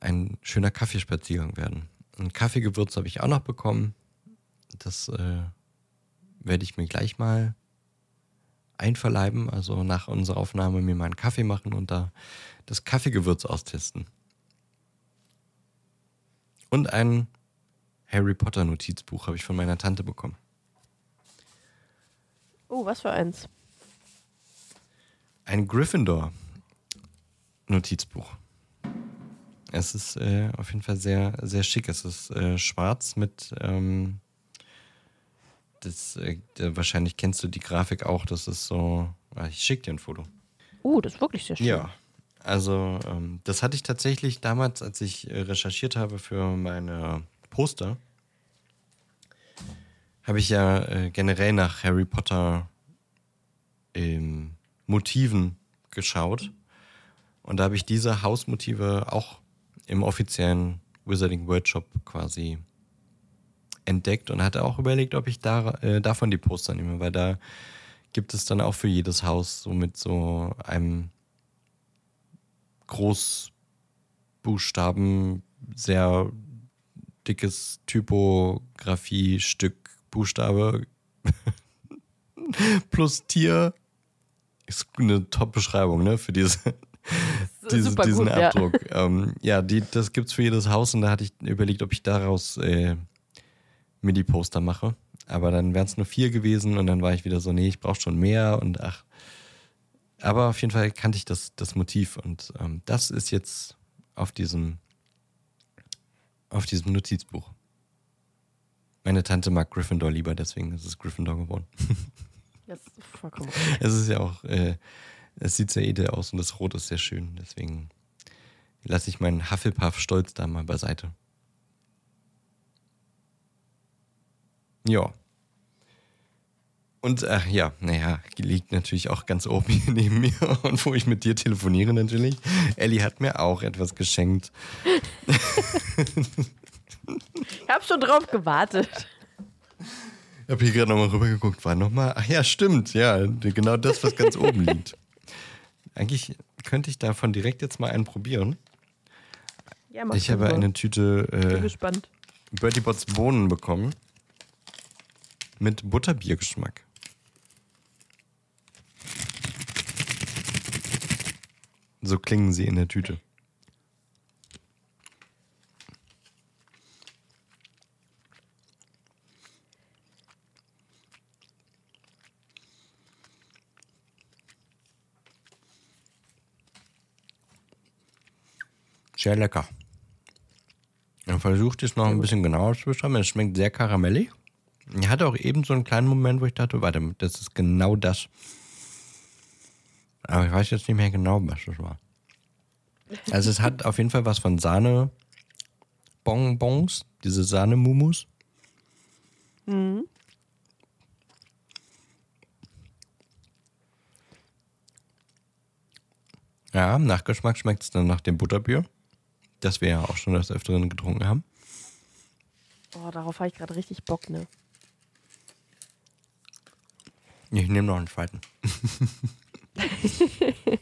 Speaker 2: ein schöner Kaffeespaziergang werden. Ein Kaffeegewürz habe ich auch noch bekommen. Das äh, werde ich mir gleich mal einverleiben, also nach unserer Aufnahme mir mal einen Kaffee machen und da das Kaffeegewürz austesten. Und ein Harry Potter Notizbuch habe ich von meiner Tante bekommen.
Speaker 1: Oh, was für eins.
Speaker 2: Ein Gryffindor Notizbuch. Es ist äh, auf jeden Fall sehr, sehr schick. Es ist äh, schwarz mit ähm, das, äh, wahrscheinlich kennst du die Grafik auch. Das ist so. Ah, ich schicke dir ein Foto.
Speaker 1: Oh, das ist wirklich sehr schön.
Speaker 2: Ja. Also, ähm, das hatte ich tatsächlich damals, als ich äh, recherchiert habe für meine Poster, habe ich ja äh, generell nach Harry Potter ähm, Motiven geschaut. Und da habe ich diese Hausmotive auch im offiziellen Wizarding Workshop quasi entdeckt und hatte auch überlegt, ob ich da, äh, davon die Poster nehme, weil da gibt es dann auch für jedes Haus so mit so einem Großbuchstaben sehr dickes Typografie-Stück Buchstabe [LAUGHS] plus Tier. Ist eine Top-Beschreibung, ne, für diese, [LAUGHS] diese, diesen
Speaker 1: gut.
Speaker 2: Abdruck. Ja, ähm, ja die, das gibt's für jedes Haus und da hatte ich überlegt, ob ich daraus äh, mir die Poster mache. Aber dann wären es nur vier gewesen und dann war ich wieder so, nee, ich brauche schon mehr und ach. Aber auf jeden Fall kannte ich das, das Motiv und ähm, das ist jetzt auf diesem, auf diesem Notizbuch. Meine Tante mag Gryffindor lieber, deswegen ist es Gryffindor geworden. [LAUGHS]
Speaker 1: Das ist vollkommen. [LAUGHS]
Speaker 2: Es ist ja auch, äh, es sieht sehr edel aus und das Rot ist sehr schön. Deswegen lasse ich meinen Hufflepuff-Stolz da mal beiseite. Ja. Und ach ja, naja, liegt natürlich auch ganz oben hier neben mir [LAUGHS] und wo ich mit dir telefoniere natürlich. Ellie hat mir auch etwas geschenkt.
Speaker 1: Ich habe schon drauf gewartet.
Speaker 2: Ich habe hier gerade nochmal rübergeguckt, war nochmal. Ach ja, stimmt, ja, genau das, was ganz oben [LAUGHS] liegt. Eigentlich könnte ich davon direkt jetzt mal einen probieren.
Speaker 1: Ja, mach
Speaker 2: Ich habe eine Tüte äh. Bertie Bots Bohnen bekommen. Mit Butterbiergeschmack. So klingen sie in der Tüte. Sehr lecker. Dann versucht es noch ein bisschen genauer zu beschreiben. Es schmeckt sehr karamellig. Ich hatte auch eben so einen kleinen Moment, wo ich dachte, warte, das ist genau das. Aber ich weiß jetzt nicht mehr genau, was das war. Also es hat auf jeden Fall was von Sahne Bonbons, diese Sahnemumus. Ja, im Nachgeschmack schmeckt es dann nach dem Butterbier, das wir ja auch schon des Öfteren getrunken haben.
Speaker 1: Oh, darauf habe ich gerade richtig Bock, ne?
Speaker 2: Ich nehme noch einen zweiten. [LAUGHS]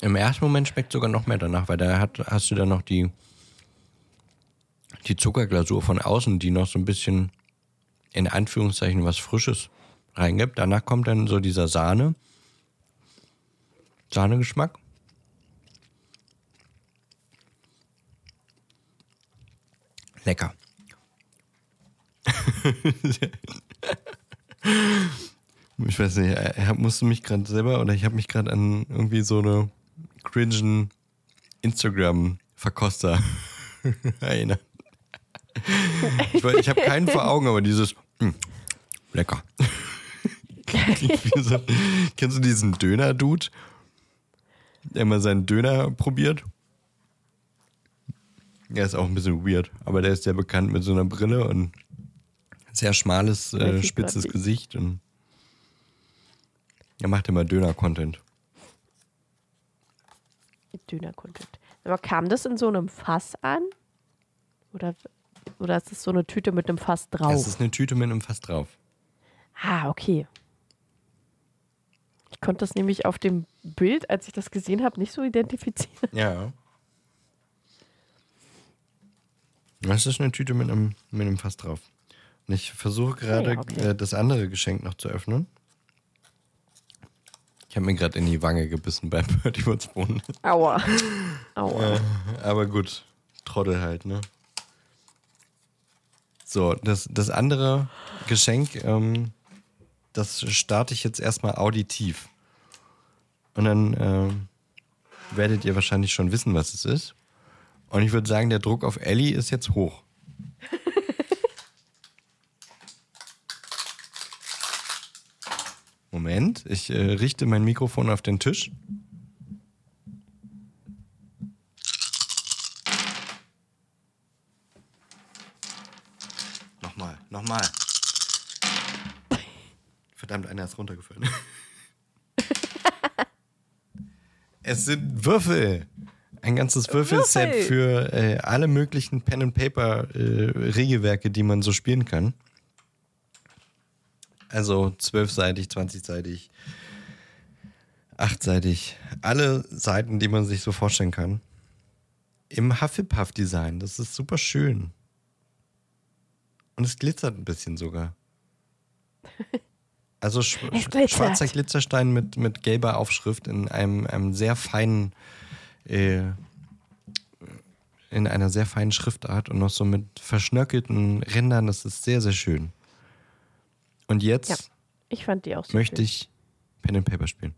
Speaker 2: Im ersten Moment schmeckt sogar noch mehr danach, weil da hat, hast du dann noch die, die Zuckerglasur von außen, die noch so ein bisschen in Anführungszeichen was Frisches reingibt. Danach kommt dann so dieser Sahne Sahnegeschmack. Lecker. [LAUGHS] ich weiß nicht, er musste mich gerade selber oder ich habe mich gerade an irgendwie so eine cringen Instagram-Verkoster [LAUGHS] erinnert. Ich, ich habe keinen vor Augen, aber dieses mh, hm, lecker. [LAUGHS] so, kennst du diesen Döner-Dude, der mal seinen Döner probiert? Er ist auch ein bisschen weird, aber der ist sehr bekannt mit so einer Brille und sehr schmales, äh, spitzes Gesicht und er macht immer Döner-Content.
Speaker 1: Döner-Content. Aber kam das in so einem Fass an? Oder, oder ist das so eine Tüte mit einem Fass drauf? Es
Speaker 2: ist eine Tüte mit einem Fass drauf.
Speaker 1: Ah, okay. Ich konnte das nämlich auf dem Bild, als ich das gesehen habe, nicht so identifizieren.
Speaker 2: Ja. [LAUGHS] Das ist eine Tüte mit einem, mit einem Fass drauf. Und ich versuche gerade ja, okay. äh, das andere Geschenk noch zu öffnen. Ich habe mir gerade in die Wange gebissen beim [LAUGHS] Birdie Woods.
Speaker 1: Aua. [LAUGHS] Aua.
Speaker 2: Äh, aber gut, Trottel halt, ne? So, das, das andere Geschenk, ähm, das starte ich jetzt erstmal auditiv. Und dann äh, werdet ihr wahrscheinlich schon wissen, was es ist. Und ich würde sagen, der Druck auf Ellie ist jetzt hoch. [LAUGHS] Moment, ich äh, richte mein Mikrofon auf den Tisch. Nochmal, nochmal. Verdammt, einer ist runtergefallen. [LAUGHS] es sind Würfel. Ein ganzes Würfelset Würfel. für äh, alle möglichen Pen and Paper äh, Regelwerke, die man so spielen kann. Also zwölfseitig, zwanzigseitig, achtseitig. Alle Seiten, die man sich so vorstellen kann. Im Hufflepuff-Design. Das ist super schön. Und es glitzert ein bisschen sogar. [LAUGHS] Also sch schwarzer Glitzerstein mit, mit gelber Aufschrift in einem, einem sehr feinen, äh, in einer sehr feinen Schriftart und noch so mit verschnörkelten Rändern. Das ist sehr, sehr schön. Und jetzt ja,
Speaker 1: ich fand die auch so
Speaker 2: möchte schön. ich Pen and Paper spielen.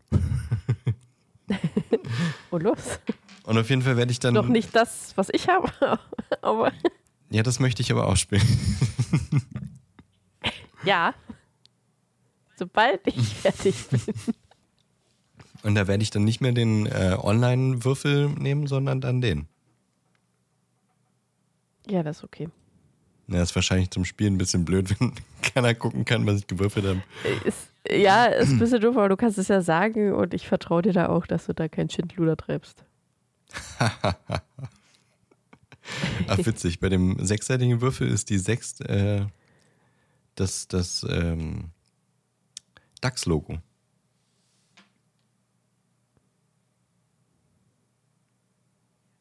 Speaker 1: Und [LAUGHS] los.
Speaker 2: Und auf jeden Fall werde ich dann.
Speaker 1: Noch nicht das, was ich habe, [LAUGHS] aber.
Speaker 2: Ja, das möchte ich aber auch spielen. [LAUGHS]
Speaker 1: ja. Sobald ich fertig bin.
Speaker 2: Und da werde ich dann nicht mehr den äh, Online-Würfel nehmen, sondern dann den.
Speaker 1: Ja, das ist okay.
Speaker 2: Ja, ist wahrscheinlich zum Spielen ein bisschen blöd, [LAUGHS] wenn keiner gucken kann, was ich gewürfelt habe.
Speaker 1: Ist, ja, ist ein bisschen doof, aber du kannst es ja sagen und ich vertraue dir da auch, dass du da kein Schindluder treibst. [LAUGHS]
Speaker 2: Ach, witzig. Bei dem sechsseitigen Würfel ist die sechs äh, das, das ähm, DAX-Logo.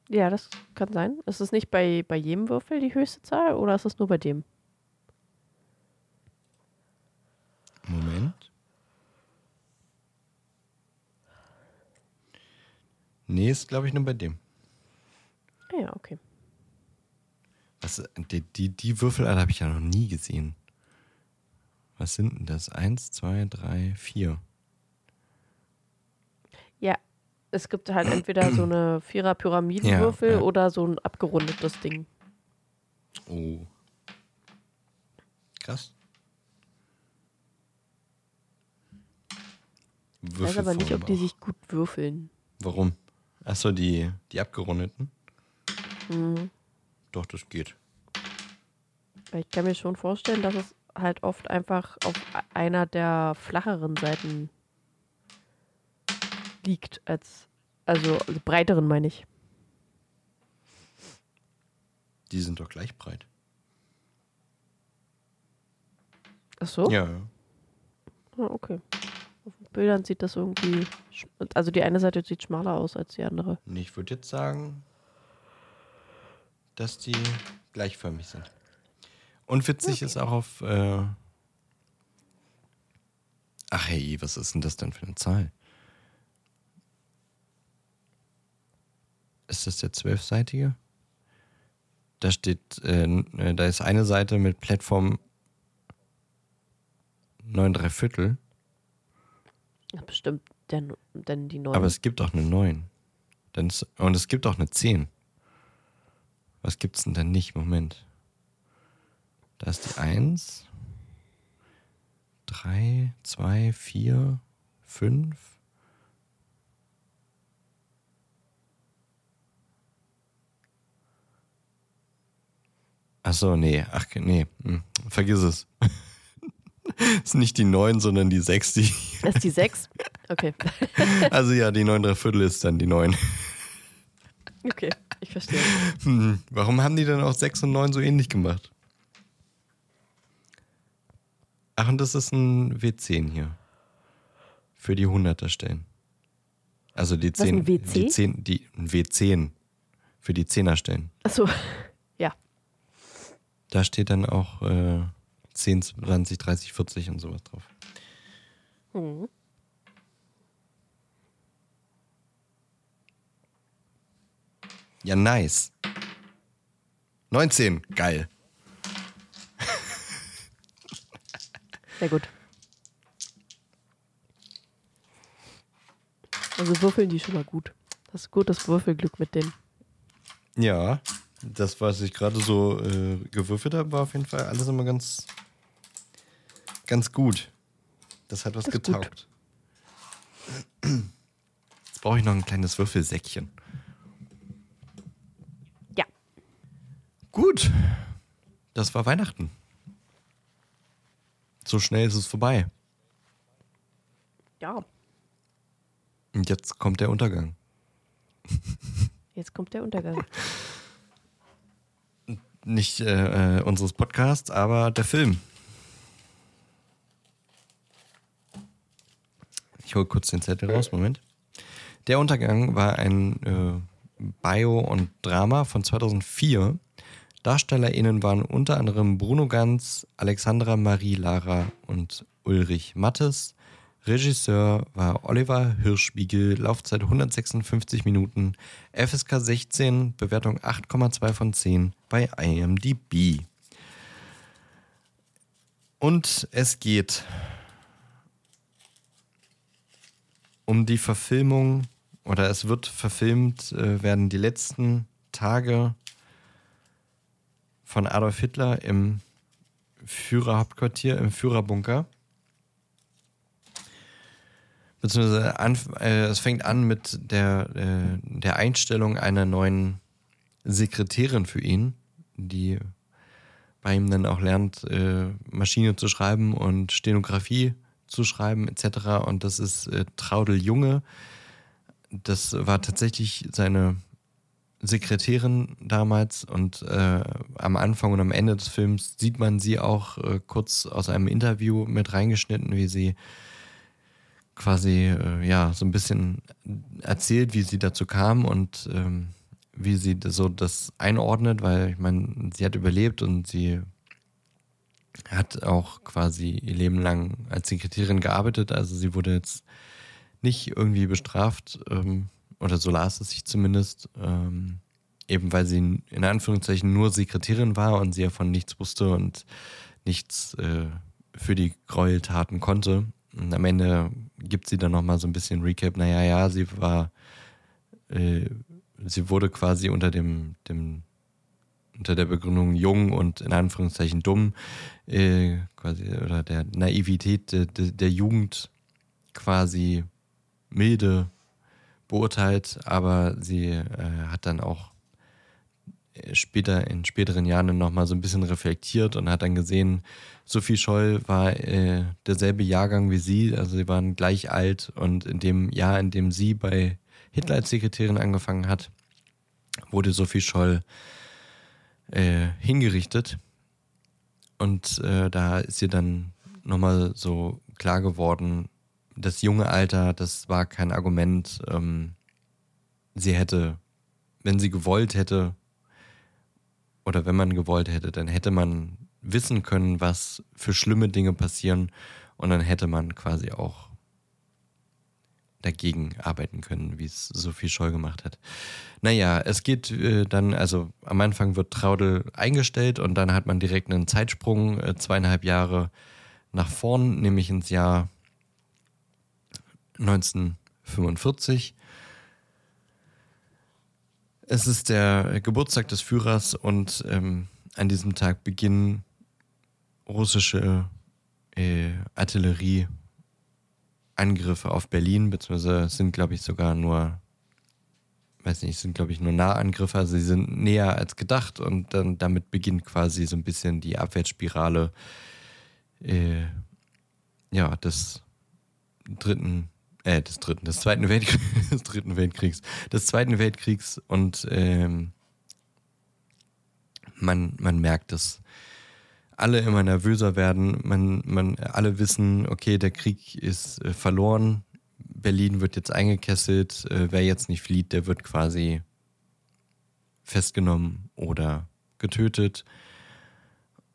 Speaker 1: Ja, das kann sein. Ist es nicht bei, bei jedem Würfel die höchste Zahl oder ist es nur bei dem?
Speaker 2: Moment. Nee, ist glaube ich nur bei dem.
Speaker 1: Ja, okay.
Speaker 2: Was, die, die, die Würfel habe ich ja noch nie gesehen. Was sind denn das? Eins, zwei, drei, vier.
Speaker 1: Ja, es gibt halt entweder so eine Vierer-Pyramidenwürfel ja, ja. oder so ein abgerundetes Ding.
Speaker 2: Oh. Krass.
Speaker 1: Ich weiß aber nicht, ob die sich gut würfeln.
Speaker 2: Warum? Achso, die, die abgerundeten? Mhm. Doch, das geht.
Speaker 1: Ich kann mir schon vorstellen, dass es halt oft einfach auf einer der flacheren Seiten liegt als also breiteren meine ich.
Speaker 2: Die sind doch gleich breit.
Speaker 1: Ach so?
Speaker 2: Ja.
Speaker 1: Ah, okay. Auf den Bildern sieht das irgendwie. Also die eine Seite sieht schmaler aus als die andere.
Speaker 2: Ich würde jetzt sagen, dass die gleichförmig sind. Und witzig okay. ist auch auf. Äh Ach hey, was ist denn das denn für eine Zahl? Ist das der zwölfseitige? Da steht, äh, äh, da ist eine Seite mit Plattform 9 3 Viertel.
Speaker 1: Ja, bestimmt denn, denn die neuen.
Speaker 2: Aber es gibt auch eine 9. Dann ist, und es gibt auch eine 10. Was gibt's denn dann nicht? Moment. Da ist die 1. 3, 2, 4, 5. Ach so, nee. Ach, nee. Hm. Vergiss es. [LAUGHS] ist nicht die 9, sondern die 6. Die
Speaker 1: Das [LAUGHS] ist die 6? Okay. [LAUGHS]
Speaker 2: also ja, die 9 3 Viertel ist dann die 9.
Speaker 1: Okay, ich verstehe.
Speaker 2: Hm. Warum haben die dann auch 6 und 9 so ähnlich gemacht? Ach, und das ist ein W10 hier. Für die 100er Stellen. Also die 10.
Speaker 1: ein WC?
Speaker 2: Die 10, die, ein W10. Für die 10er Stellen.
Speaker 1: Achso, ja.
Speaker 2: Da steht dann auch äh, 10, 20, 30, 40 und sowas drauf.
Speaker 1: Mhm.
Speaker 2: Ja, nice. 19, geil.
Speaker 1: Sehr gut. Also würfeln die schon mal gut. Das ist gutes Würfelglück mit denen.
Speaker 2: Ja, das, was ich gerade so äh, gewürfelt habe, war auf jeden Fall alles immer ganz, ganz gut. Das hat was
Speaker 1: Das
Speaker 2: getaugt. Jetzt brauche ich noch ein kleines Würfelsäckchen.
Speaker 1: Ja.
Speaker 2: Gut, das war Weihnachten. So schnell ist es vorbei.
Speaker 1: Ja.
Speaker 2: Und jetzt kommt der Untergang.
Speaker 1: Jetzt kommt der Untergang. [LAUGHS]
Speaker 2: Nicht äh, äh, unseres Podcasts, aber der Film. Ich hole kurz den Zettel raus, Moment. Der Untergang war ein äh, Bio- und Drama von 2004. DarstellerInnen waren unter anderem Bruno Ganz, Alexandra Marie Lara und Ulrich Mattes. Regisseur war Oliver Hirschbiegel, Laufzeit 156 Minuten, FSK 16, Bewertung 8,2 von 10 bei IMDb. Und es geht um die Verfilmung, oder es wird verfilmt, äh, werden die letzten Tage von Adolf Hitler im Führerhauptquartier, im Führerbunker. Beziehungsweise an, äh, es fängt an mit der, äh, der Einstellung einer neuen Sekretärin für ihn, die bei ihm dann auch lernt, äh, Maschine zu schreiben und Stenografie zu schreiben etc. Und das ist äh, Traudel Junge. Das war tatsächlich seine Sekretärin damals und äh, am Anfang und am Ende des Films sieht man sie auch äh, kurz aus einem Interview mit reingeschnitten, wie sie quasi äh, ja so ein bisschen erzählt, wie sie dazu kam und ähm, wie sie so das einordnet, weil ich meine, sie hat überlebt und sie hat auch quasi ihr Leben lang als Sekretärin gearbeitet, also sie wurde jetzt nicht irgendwie bestraft ähm, oder so las es sich zumindest, ähm, eben weil sie in Anführungszeichen nur Sekretärin war und sie ja von nichts wusste und nichts äh, für die Gräueltaten konnte. Und am Ende gibt sie dann nochmal so ein bisschen Recap, naja, ja, sie war, äh, sie wurde quasi unter dem, dem, unter der Begründung jung und in Anführungszeichen dumm, äh, quasi, oder der Naivität de, de, der Jugend quasi milde beurteilt, aber sie äh, hat dann auch später in späteren Jahren nochmal so ein bisschen reflektiert und hat dann gesehen, Sophie Scholl war äh, derselbe Jahrgang wie sie, also sie waren gleich alt und in dem Jahr, in dem sie bei Hitler als Sekretärin angefangen hat, wurde Sophie Scholl äh, hingerichtet und äh, da ist ihr dann nochmal so klar geworden, das junge Alter, das war kein Argument. Ähm, sie hätte, wenn sie gewollt hätte, oder wenn man gewollt hätte, dann hätte man wissen können, was für schlimme Dinge passieren und dann hätte man quasi auch dagegen arbeiten können, wie es Sophie Scholl gemacht hat. Naja, es geht äh, dann, also am Anfang wird Traudel eingestellt und dann hat man direkt einen Zeitsprung, äh, zweieinhalb Jahre nach vorn, nämlich ins Jahr 1945. Es ist der Geburtstag des Führers und ähm, an diesem Tag beginnen russische äh, Artillerie Angriffe auf Berlin, beziehungsweise sind, glaube ich, sogar nur, weiß nicht, sind, glaube ich, nur Nahangriffe, also sie sind näher als gedacht und dann damit beginnt quasi so ein bisschen die Abwärtsspirale äh, ja, des dritten, äh, des dritten, des zweiten Weltkriegs, [LAUGHS] des dritten Weltkriegs, des zweiten Weltkriegs und ähm, man, man merkt es alle immer nervöser werden. Man, man, alle wissen, okay, der Krieg ist äh, verloren. Berlin wird jetzt eingekesselt. Äh, wer jetzt nicht flieht, der wird quasi festgenommen oder getötet.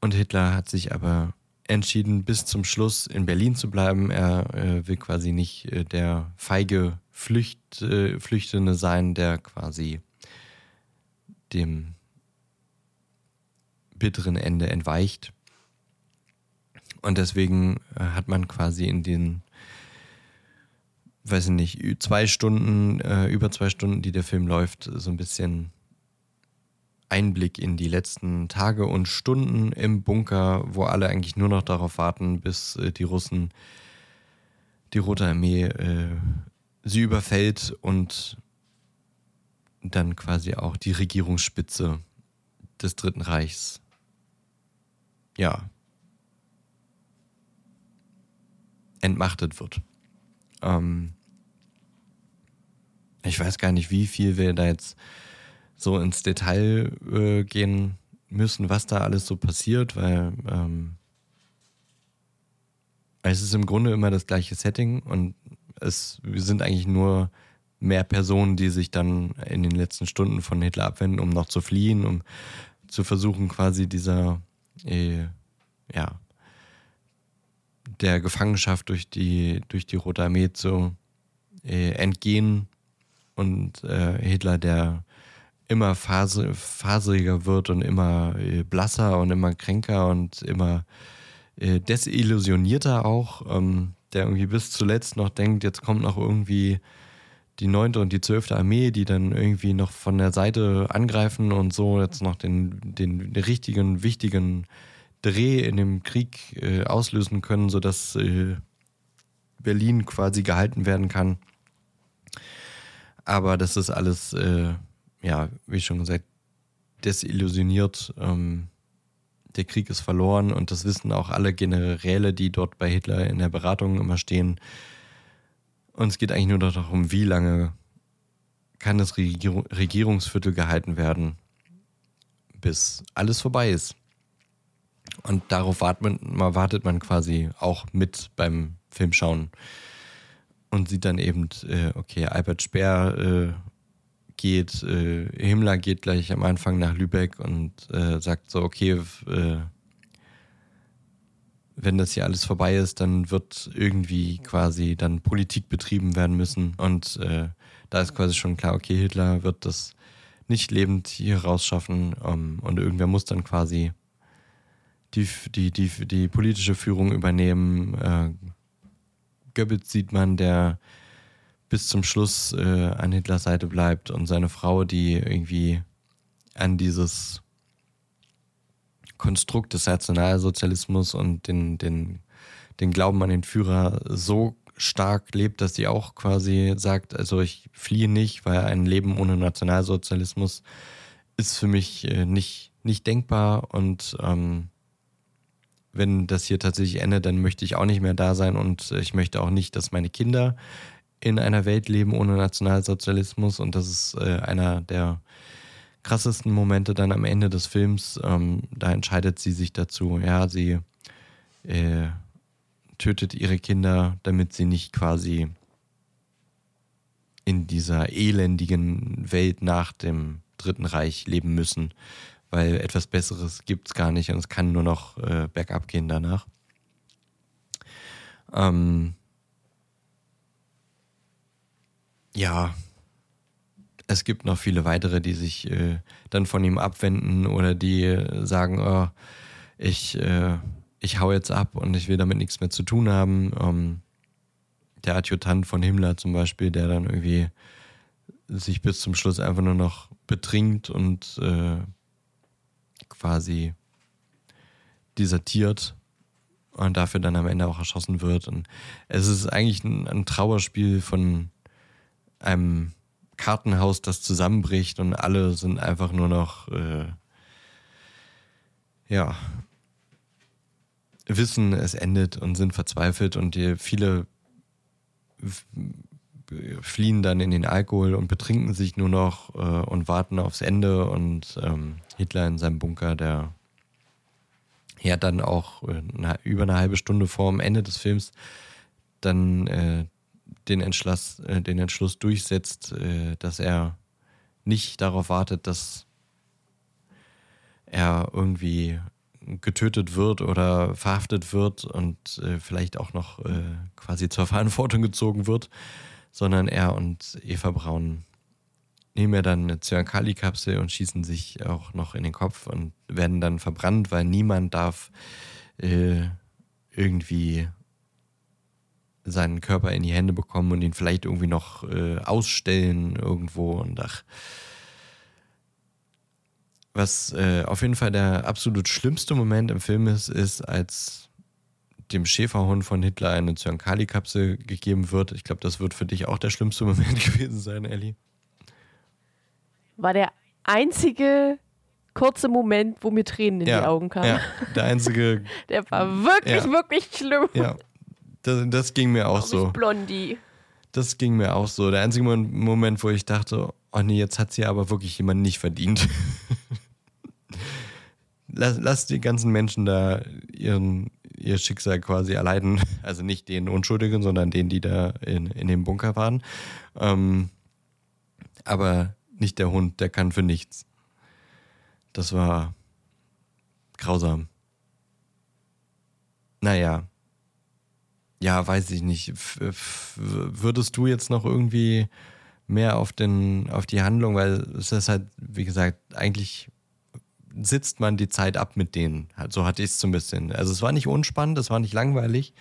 Speaker 2: Und Hitler hat sich aber entschieden, bis zum Schluss in Berlin zu bleiben. Er äh, will quasi nicht äh, der feige Flücht, äh, Flüchtende sein, der quasi dem bitteren Ende entweicht. Und deswegen äh, hat man quasi in den, weiß ich nicht, zwei Stunden, äh, über zwei Stunden, die der Film läuft, so ein bisschen Einblick in die letzten Tage und Stunden im Bunker, wo alle eigentlich nur noch darauf warten, bis äh, die Russen, die Rote Armee, äh, sie überfällt und dann quasi auch die Regierungsspitze des Dritten Reichs ja, entmachtet wird. Ähm, ich weiß gar nicht, wie viel wir da jetzt so ins Detail äh, gehen müssen, was da alles so passiert, weil ähm, es ist im Grunde immer das gleiche Setting und es sind eigentlich nur mehr Personen, die sich dann in den letzten Stunden von Hitler abwenden, um noch zu fliehen, um zu versuchen, quasi dieser äh, ja, der Gefangenschaft durch die, durch die Rote Armee zu äh, entgehen. Und äh, Hitler, der immer phase, faseriger wird und immer äh, blasser und immer kränker und immer äh, desillusionierter auch, ähm, der irgendwie bis zuletzt noch denkt, jetzt kommt noch irgendwie die 9. und die 12. Armee, die dann irgendwie noch von der Seite angreifen und so jetzt noch den, den, richtigen, wichtigen Dreh in dem Krieg äh, auslösen können, sodass äh, Berlin quasi gehalten werden kann. Aber das ist alles, äh, ja, wie schon gesagt, desillusioniert. Ähm, der Krieg ist verloren und das wissen auch alle Generäle, die dort bei Hitler in der Beratung immer stehen. Und es geht eigentlich nur darum, wie lange kann das Regierungsviertel gehalten werden, bis alles vorbei ist. Und darauf wartet man, wartet man quasi auch mit beim Filmschauen und sieht dann eben, äh, okay, Albert Speer äh, geht, äh, Himmler geht gleich am Anfang nach Lübeck und äh, sagt so, okay, äh, wenn das hier alles vorbei ist, dann wird irgendwie quasi dann Politik betrieben werden müssen. Und äh, da ist quasi schon klar, okay, Hitler wird das nicht lebend hier rausschaffen ähm, und irgendwer muss dann quasi die, die, die, die politische Führung übernehmen. Äh, Goebbels sieht man, der bis zum Schluss äh, an Hitlers Seite bleibt und seine Frau, die irgendwie an dieses Konstrukt des Nationalsozialismus und den, den, den Glauben an den Führer so stark lebt, dass sie auch quasi sagt, also ich fliehe nicht, weil ein Leben ohne Nationalsozialismus ist für mich äh, nicht, nicht denkbar. Und ähm, wenn das hier tatsächlich endet, dann möchte ich auch nicht mehr da sein und ich möchte auch nicht, dass meine Kinder in einer Welt leben ohne Nationalsozialismus. Und das ist äh, einer der krassesten Momente dann am Ende des Films. Ähm, da entscheidet sie sich dazu, ja, sie äh, tötet ihre Kinder, damit sie nicht quasi in dieser elendigen Welt nach dem Dritten Reich leben müssen, weil etwas Besseres gibt es gar nicht und es kann nur noch äh, bergab gehen danach. Ähm ja, es gibt noch viele weitere, die sich äh, dann von ihm abwenden oder die äh, sagen, oh, ich, äh, ich hau jetzt ab und ich will damit nichts mehr zu tun haben. Ähm, der Adjutant von Himmler zum Beispiel, der dann irgendwie sich bis zum Schluss einfach nur noch betrinkt und äh, quasi desertiert und dafür dann am Ende auch erschossen wird. Und es ist eigentlich ein, ein Trauerspiel von einem Kartenhaus, das zusammenbricht und alle sind einfach nur noch, äh, ja, wissen, es endet und sind verzweifelt und die, viele fliehen dann in den Alkohol und betrinken sich nur noch äh, und warten aufs Ende und ähm, Hitler in seinem Bunker, der ja dann auch äh, über eine halbe Stunde vor dem Ende des Films dann äh, den, Entschluss, äh, den Entschluss durchsetzt, äh, dass er nicht darauf wartet, dass er irgendwie getötet wird oder verhaftet wird und äh, vielleicht auch noch äh, quasi zur Verantwortung gezogen wird, sondern er und Eva Braun nehmen ja dann eine Zyankali-Kapsel und schießen sich auch noch in den Kopf und werden dann verbrannt, weil niemand darf äh, irgendwie seinen Körper in die Hände bekommen und ihn vielleicht irgendwie noch äh, ausstellen irgendwo und ach. Was äh, auf jeden Fall der absolut schlimmste Moment im Film ist, ist, als dem Schäferhund von Hitler eine Zyankali-Kapsel gegeben wird. Ich glaube, das wird für dich auch der schlimmste Moment [LAUGHS] gewesen sein, Ellie.
Speaker 1: War der einzige kurze Moment, wo mir Tränen in
Speaker 2: ja,
Speaker 1: die Augen kamen.
Speaker 2: Ja, der einzige. [LAUGHS]
Speaker 1: der war wirklich,
Speaker 2: ja.
Speaker 1: wirklich schlimm.
Speaker 2: Ja, das, das ging mir auch so.
Speaker 1: Blondie.
Speaker 2: Das ging mir auch so. Der einzige Moment, wo ich dachte, oh nee, jetzt hat sie aber wirklich jemand nicht verdient. [LAUGHS] lass, lass die ganzen Menschen da ihren, ihr Schicksal quasi erleiden. [LAUGHS] Also nicht den Unschuldigen, sondern den, die da in, in dem Bunker waren. Ähm, aber nicht der Hund, der kann für nichts. Das war grausam. Naja, ja, weiß ich nicht. würdest du jetzt noch irgendwie mehr auf, den, auf die Handlung, weil es ist halt, wie gesagt, eigentlich sitzt man die Zeit ab mit denen. So hatte ich es so ein bisschen. Also es war nicht unspannend, es war nicht langweilig,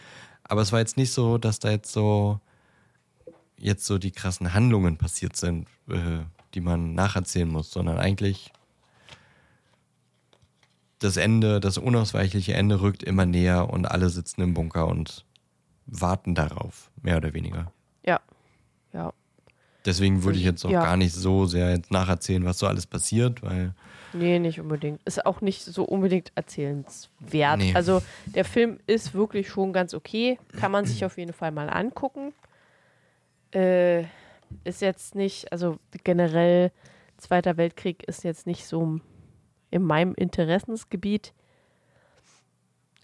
Speaker 2: aber es war jetzt nicht so, dass da jetzt so jetzt so die krassen Handlungen passiert sind, äh, die man nacherzählen muss, sondern eigentlich das Ende, das unausweichliche Ende rückt immer näher und alle sitzen im Bunker und warten darauf, mehr oder weniger.
Speaker 1: Ja, ja.
Speaker 2: Deswegen würde ich jetzt auch ja. gar nicht so sehr jetzt nacherzählen, was so alles passiert, weil.
Speaker 1: Nee, nicht unbedingt. Ist auch nicht so unbedingt erzählenswert. Nee. Also der Film ist wirklich schon ganz okay. Kann man sich auf jeden Fall mal angucken. Äh, ist jetzt nicht, also generell Zweiter Weltkrieg ist jetzt nicht so in meinem Interessensgebiet.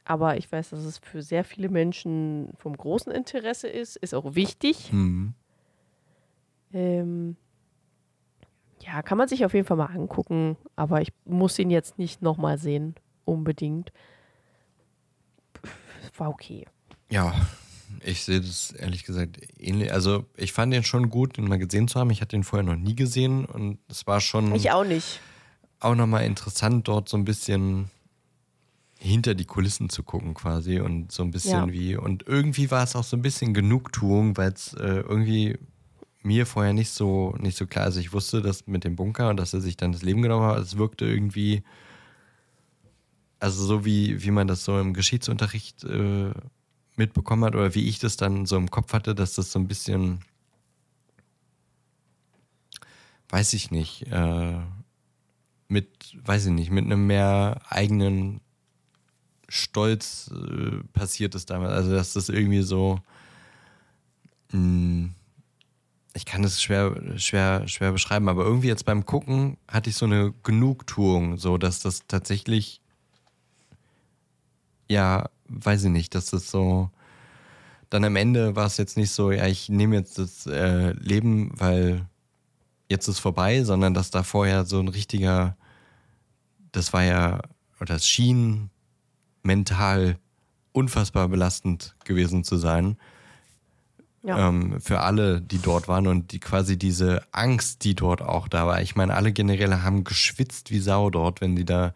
Speaker 1: Aber ich weiß, dass es für sehr viele Menschen vom großen Interesse ist, ist auch wichtig. Mhm. Ähm, ja, kann man sich auf jeden Fall mal angucken, aber ich muss ihn jetzt nicht nochmal sehen, unbedingt. War okay.
Speaker 2: Ja, ich sehe das ehrlich gesagt ähnlich. Also ich fand den schon gut, den mal gesehen zu haben. Ich hatte ihn vorher noch nie gesehen und es war schon.
Speaker 1: Ich auch nicht.
Speaker 2: Auch nochmal interessant, dort so ein bisschen hinter die Kulissen zu gucken quasi und so ein bisschen ja. wie und irgendwie war es auch so ein bisschen Genugtuung, weil es äh, irgendwie mir vorher nicht so nicht so klar ist. Also ich wusste das mit dem Bunker und dass er sich dann das Leben genommen hat. Es wirkte irgendwie also so wie wie man das so im Geschichtsunterricht äh, mitbekommen hat oder wie ich das dann so im Kopf hatte, dass das so ein bisschen weiß ich nicht äh, mit weiß ich nicht mit einem mehr eigenen Stolz äh, passiert ist damals. Also, dass das irgendwie so. Mh, hm, ich kann das schwer, schwer, schwer beschreiben, aber irgendwie jetzt beim Gucken hatte ich so eine Genugtuung, so dass das tatsächlich. Ja, weiß ich nicht, dass das so. Dann am Ende war es jetzt nicht so, ja, ich nehme jetzt das äh, Leben, weil jetzt ist vorbei, sondern dass da vorher so ein richtiger, das war ja, oder es schien mental unfassbar belastend gewesen zu sein.
Speaker 1: Ja.
Speaker 2: Ähm, für alle, die dort waren und die quasi diese Angst, die dort auch da war. Ich meine, alle Generäle haben geschwitzt wie Sau dort, wenn die da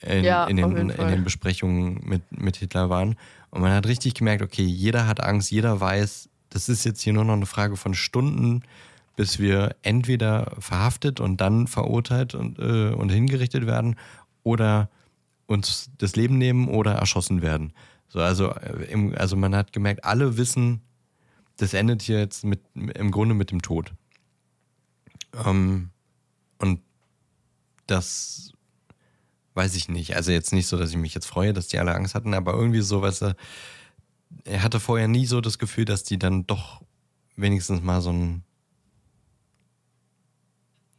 Speaker 2: in,
Speaker 1: Ja,
Speaker 2: in, den, in den Besprechungen mit, mit Hitler waren. Und man hat richtig gemerkt, okay, jeder hat Angst, jeder weiß, das ist jetzt hier nur noch eine Frage von Stunden, bis wir entweder verhaftet und dann verurteilt und, äh, und hingerichtet werden oder uns das Leben nehmen oder erschossen werden. So, also, äh, im, also man hat gemerkt, alle wissen, das endet hier jetzt mit, im Grunde mit dem Tod. Ähm, und das weiß ich nicht. Also jetzt nicht so, dass ich mich jetzt freue, dass die alle Angst hatten, aber irgendwie so, weißt du, er hatte vorher nie so das Gefühl, dass die dann doch wenigstens mal so ein,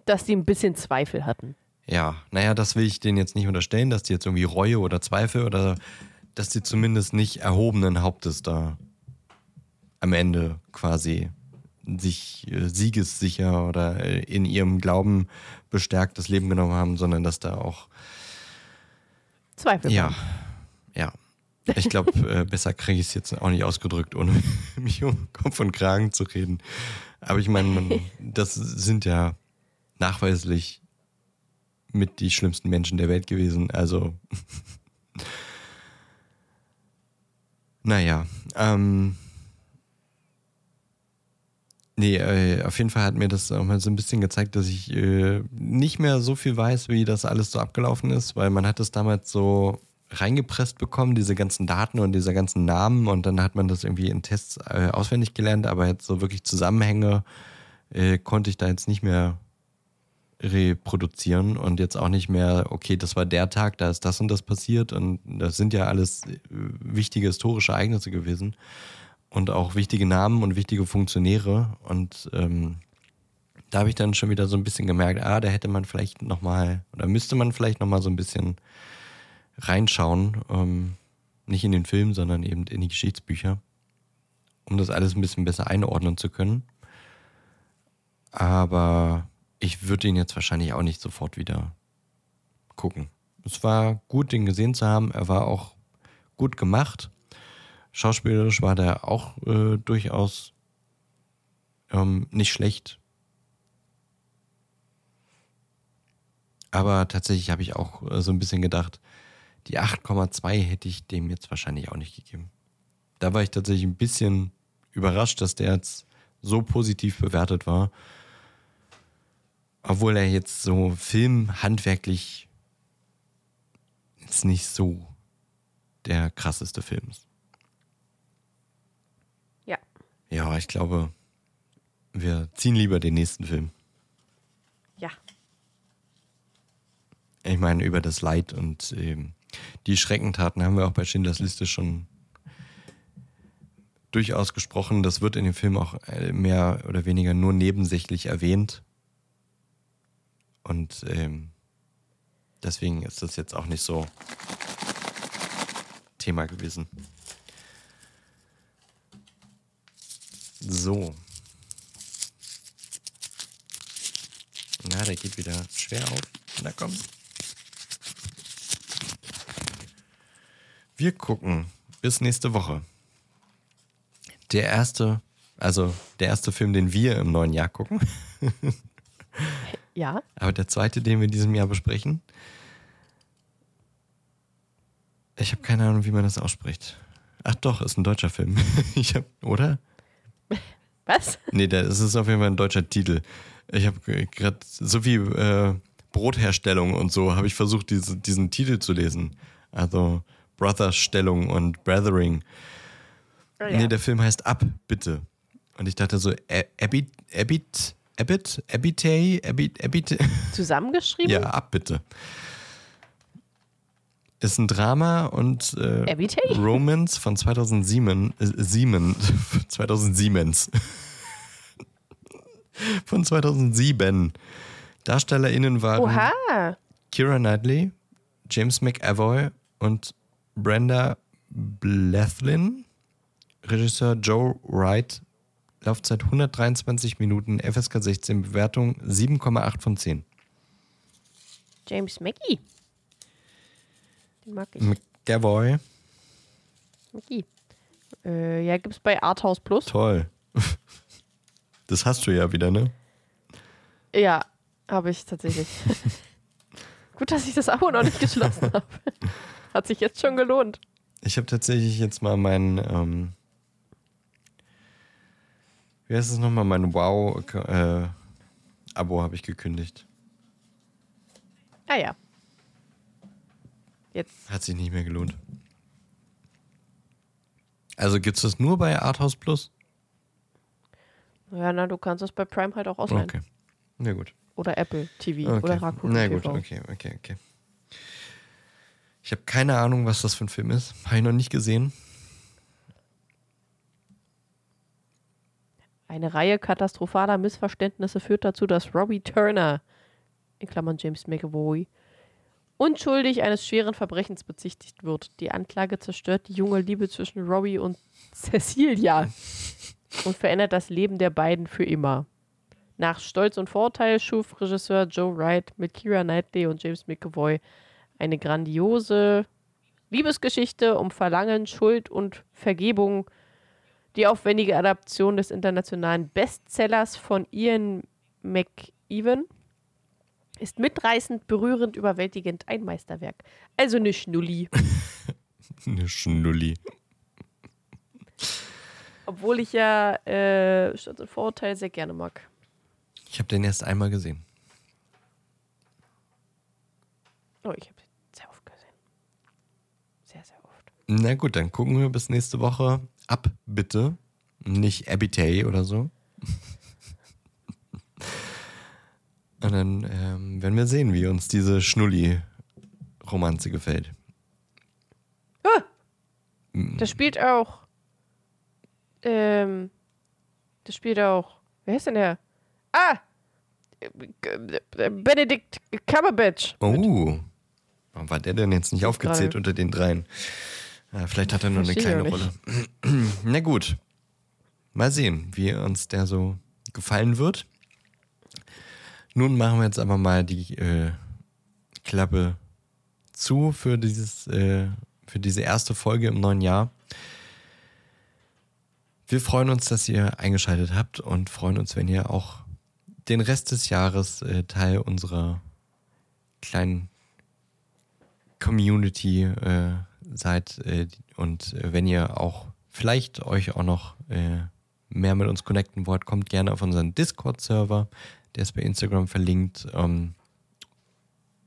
Speaker 1: Dass die ein bisschen Zweifel hatten.
Speaker 2: Ja, naja, das will ich denen jetzt nicht unterstellen, dass die jetzt irgendwie Reue oder Zweifel oder dass die zumindest nicht erhobenen Hauptes da am Ende quasi sich äh, siegessicher oder äh, in ihrem Glauben bestärkt das Leben genommen haben, sondern dass da auch
Speaker 1: Zweifel.
Speaker 2: Ja,
Speaker 1: waren.
Speaker 2: ja. Ich glaube, [LAUGHS] äh, besser kriege ich es jetzt auch nicht ausgedrückt, ohne [LAUGHS] mich um Kopf und Kragen zu reden. Aber ich meine, das sind ja nachweislich mit die schlimmsten Menschen der Welt gewesen. Also, [LAUGHS] naja. Ähm, nee, äh, auf jeden Fall hat mir das auch mal so ein bisschen gezeigt, dass ich äh, nicht mehr so viel weiß, wie das alles so abgelaufen ist, weil man hat es damals so reingepresst bekommen, diese ganzen Daten und diese ganzen Namen und dann hat man das irgendwie in Tests äh, auswendig gelernt, aber jetzt so wirklich Zusammenhänge äh, konnte ich da jetzt nicht mehr reproduzieren und jetzt auch nicht mehr, okay, das war der Tag, da ist das und das passiert und das sind ja alles äh, wichtige historische Ereignisse gewesen und auch wichtige Namen und wichtige Funktionäre und ähm, da habe ich dann schon wieder so ein bisschen gemerkt, ah, da hätte man vielleicht nochmal oder müsste man vielleicht nochmal so ein bisschen reinschauen, ähm, nicht in den Film, sondern eben in die Geschichtsbücher, um das alles ein bisschen besser einordnen zu können. Aber ich würde ihn jetzt wahrscheinlich auch nicht sofort wieder gucken. Es war gut, den gesehen zu haben. Er war auch gut gemacht. Schauspielerisch war der auch äh, durchaus ähm, nicht schlecht. Aber tatsächlich habe ich auch äh, so ein bisschen gedacht, die 8,2 hätte ich dem jetzt wahrscheinlich auch nicht gegeben. Da war ich tatsächlich ein bisschen überrascht, dass der jetzt so positiv bewertet war. Obwohl er jetzt so filmhandwerklich jetzt nicht so der krasseste Film ist.
Speaker 1: Ja.
Speaker 2: Ja, ich glaube, wir ziehen lieber den nächsten Film.
Speaker 1: Ja.
Speaker 2: Ich meine, über das Leid und ähm, die Schreckentaten haben wir auch bei Schindlers Liste schon durchaus gesprochen. Das wird in dem Film auch äh, mehr oder weniger nur nebensächlich erwähnt. Und ähm, deswegen ist das jetzt auch nicht so Thema gewesen. So. Na, der geht wieder schwer auf. Na komm. Wir gucken bis nächste Woche. Der erste, also der erste Film, den wir im neuen Jahr gucken. [LAUGHS]
Speaker 1: Ja.
Speaker 2: Aber der zweite, den wir in diesem Jahr besprechen. Ich habe keine Ahnung, wie man das ausspricht. Ach doch, ist ein deutscher Film. [LAUGHS] Ich hab, oder?
Speaker 1: Was?
Speaker 2: Nee, das ist auf jeden Fall ein deutscher Titel. Ich habe gerade so viel äh, Brotherstellung und so, habe ich versucht, diese, diesen Titel zu lesen. Also Brotherstellung und Brothering.
Speaker 1: Oh,
Speaker 2: Nee, der Film heißt Ab, bitte. Und ich dachte so, Abit, Abit, Abitay, Abit, Abit,
Speaker 1: Zusammengeschrieben?
Speaker 2: ja, ab, bitte. Ist ein Drama und äh,
Speaker 1: Abitay?
Speaker 2: Romance von 2007, äh, Siemens, [LAUGHS] 2007. [LAUGHS] von 2007. DarstellerInnen waren
Speaker 1: Oha.
Speaker 2: Kira Knightley, James McAvoy und Brenda Blethyn. Regisseur Joe Wright. Laufzeit 123 Minuten, FSK 16, Bewertung 7,8 von 10.
Speaker 1: James Mackey. Den mag ich.
Speaker 2: McAvoy,
Speaker 1: Mackey. Äh, ja, gibt's bei Arthouse Plus.
Speaker 2: toll. [LAUGHS] Das hast du ja wieder, ne?
Speaker 1: Ja, habe ich tatsächlich. [LAUGHS] Gut, dass ich das Abo noch nicht geschlossen [LAUGHS] habe. Hat sich jetzt schon gelohnt.
Speaker 2: Ich habe tatsächlich jetzt mal mein, ähm, wie heißt es nochmal, mein Wow-Abo habe ich gekündigt.
Speaker 1: Ah ja. Jetzt.
Speaker 2: Hat sich nicht mehr gelohnt. Also gibt es das nur bei Arthouse Plus?
Speaker 1: Ja, na, du kannst es bei Prime halt auch ausleihen.
Speaker 2: Okay. Na gut.
Speaker 1: Oder Apple TV
Speaker 2: Okay.
Speaker 1: oder Rakuten
Speaker 2: Na gut,
Speaker 1: TV.
Speaker 2: okay, okay, okay. Ich habe keine Ahnung, was das für ein Film ist. Habe ich noch nicht gesehen.
Speaker 1: Eine Reihe katastrophaler Missverständnisse führt dazu, dass Robbie Turner, in Klammern James McAvoy, unschuldig eines schweren Verbrechens bezichtigt wird. Die Anklage zerstört die junge Liebe zwischen Robbie und Cecilia und verändert das Leben der beiden für immer. Nach Stolz und Vorteil schuf Regisseur Joe Wright mit Keira Knightley und James McAvoy eine grandiose Liebesgeschichte um Verlangen, Schuld und Vergebung. Die aufwendige Adaption des internationalen Bestsellers von Ian McEwan ist mitreißend, berührend, überwältigend ein Meisterwerk. Also eine Schnulli. [LAUGHS]
Speaker 2: Eine Schnulli.
Speaker 1: Obwohl ich ja äh, Stolz und Vorurteil sehr gerne mag.
Speaker 2: Ich habe den erst einmal gesehen.
Speaker 1: Oh, ich habe den sehr oft gesehen. Sehr, sehr oft.
Speaker 2: Na gut, dann gucken wir bis nächste Woche ab, bitte. Nicht Abitay oder so. Und dann ähm, werden wir sehen, wie uns diese Schnulli-Romanze gefällt.
Speaker 1: Das spielt auch. Ähm. Das spielt auch. Wer ist denn der? Ah! Benedict Cumberbatch.
Speaker 2: Oh. Warum war der denn jetzt nicht aufgezählt unter den dreien? Ja, vielleicht hat er nur eine kleine Rolle. [CLEARS THROAT] Na gut. Mal sehen, wie uns der so gefallen wird. Nun machen wir jetzt aber mal die äh, Klappe zu für dieses, äh, für diese erste Folge im neuen Jahr. Wir freuen uns, dass ihr eingeschaltet habt und freuen uns, wenn ihr auch den Rest des Jahres äh, Teil unserer kleinen Community äh, seid äh, und äh, wenn ihr auch vielleicht euch auch noch äh, mehr mit uns connecten wollt, kommt gerne auf unseren Discord-Server, der ist bei Instagram verlinkt. Ähm,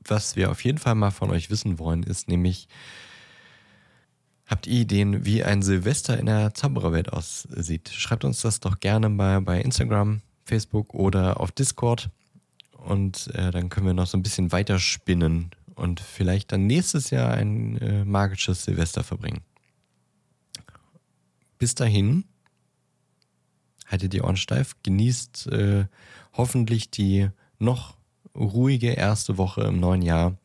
Speaker 2: was wir auf jeden Fall mal von euch wissen wollen, ist nämlich, habt ihr Ideen, wie ein Silvester in der Zaubererwelt aussieht? Schreibt uns das doch gerne mal bei Instagram, Facebook oder auf Discord und äh, dann können wir noch so ein bisschen weiter spinnen und vielleicht dann nächstes Jahr ein äh, magisches Silvester verbringen. Bis dahin, haltet die Ohren steif, genießt äh, hoffentlich die noch ruhige erste Woche im neuen Jahr.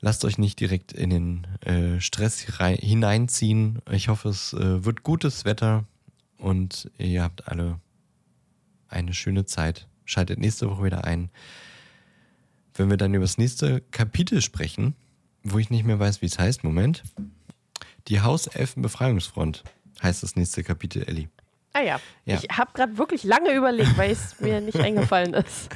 Speaker 2: Lasst euch nicht direkt in den äh, Stress hineinziehen. Ich hoffe, es äh, wird gutes Wetter und ihr habt alle eine schöne Zeit. Schaltet nächste Woche wieder ein. Wenn wir dann über das nächste Kapitel sprechen, wo ich nicht mehr weiß, wie es heißt, Moment. Die Hauselfenbefreiungsfront heißt das nächste Kapitel, Ellie.
Speaker 1: Ah ja.
Speaker 2: Ja.
Speaker 1: Ich habe gerade wirklich lange überlegt, weil es mir nicht [LAUGHS] eingefallen ist.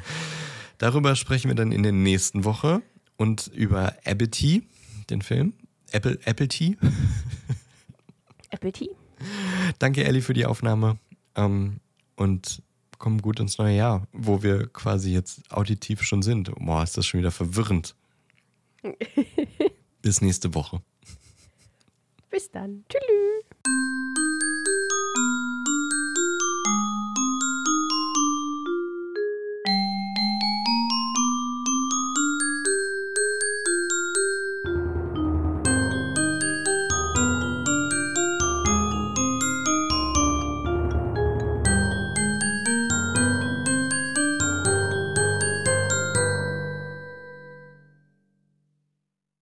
Speaker 2: Darüber sprechen wir dann in der nächsten Woche und über Apple Tea, den Film. Apple, Apple Tea.
Speaker 1: Apple Tea?
Speaker 2: Danke, Ellie, für die Aufnahme. Ähm, und kommen gut ins neue Jahr, wo wir quasi jetzt auditiv schon sind. Boah, ist das schon wieder verwirrend. [LAUGHS] Bis nächste Woche.
Speaker 1: Bis dann. Tschüss.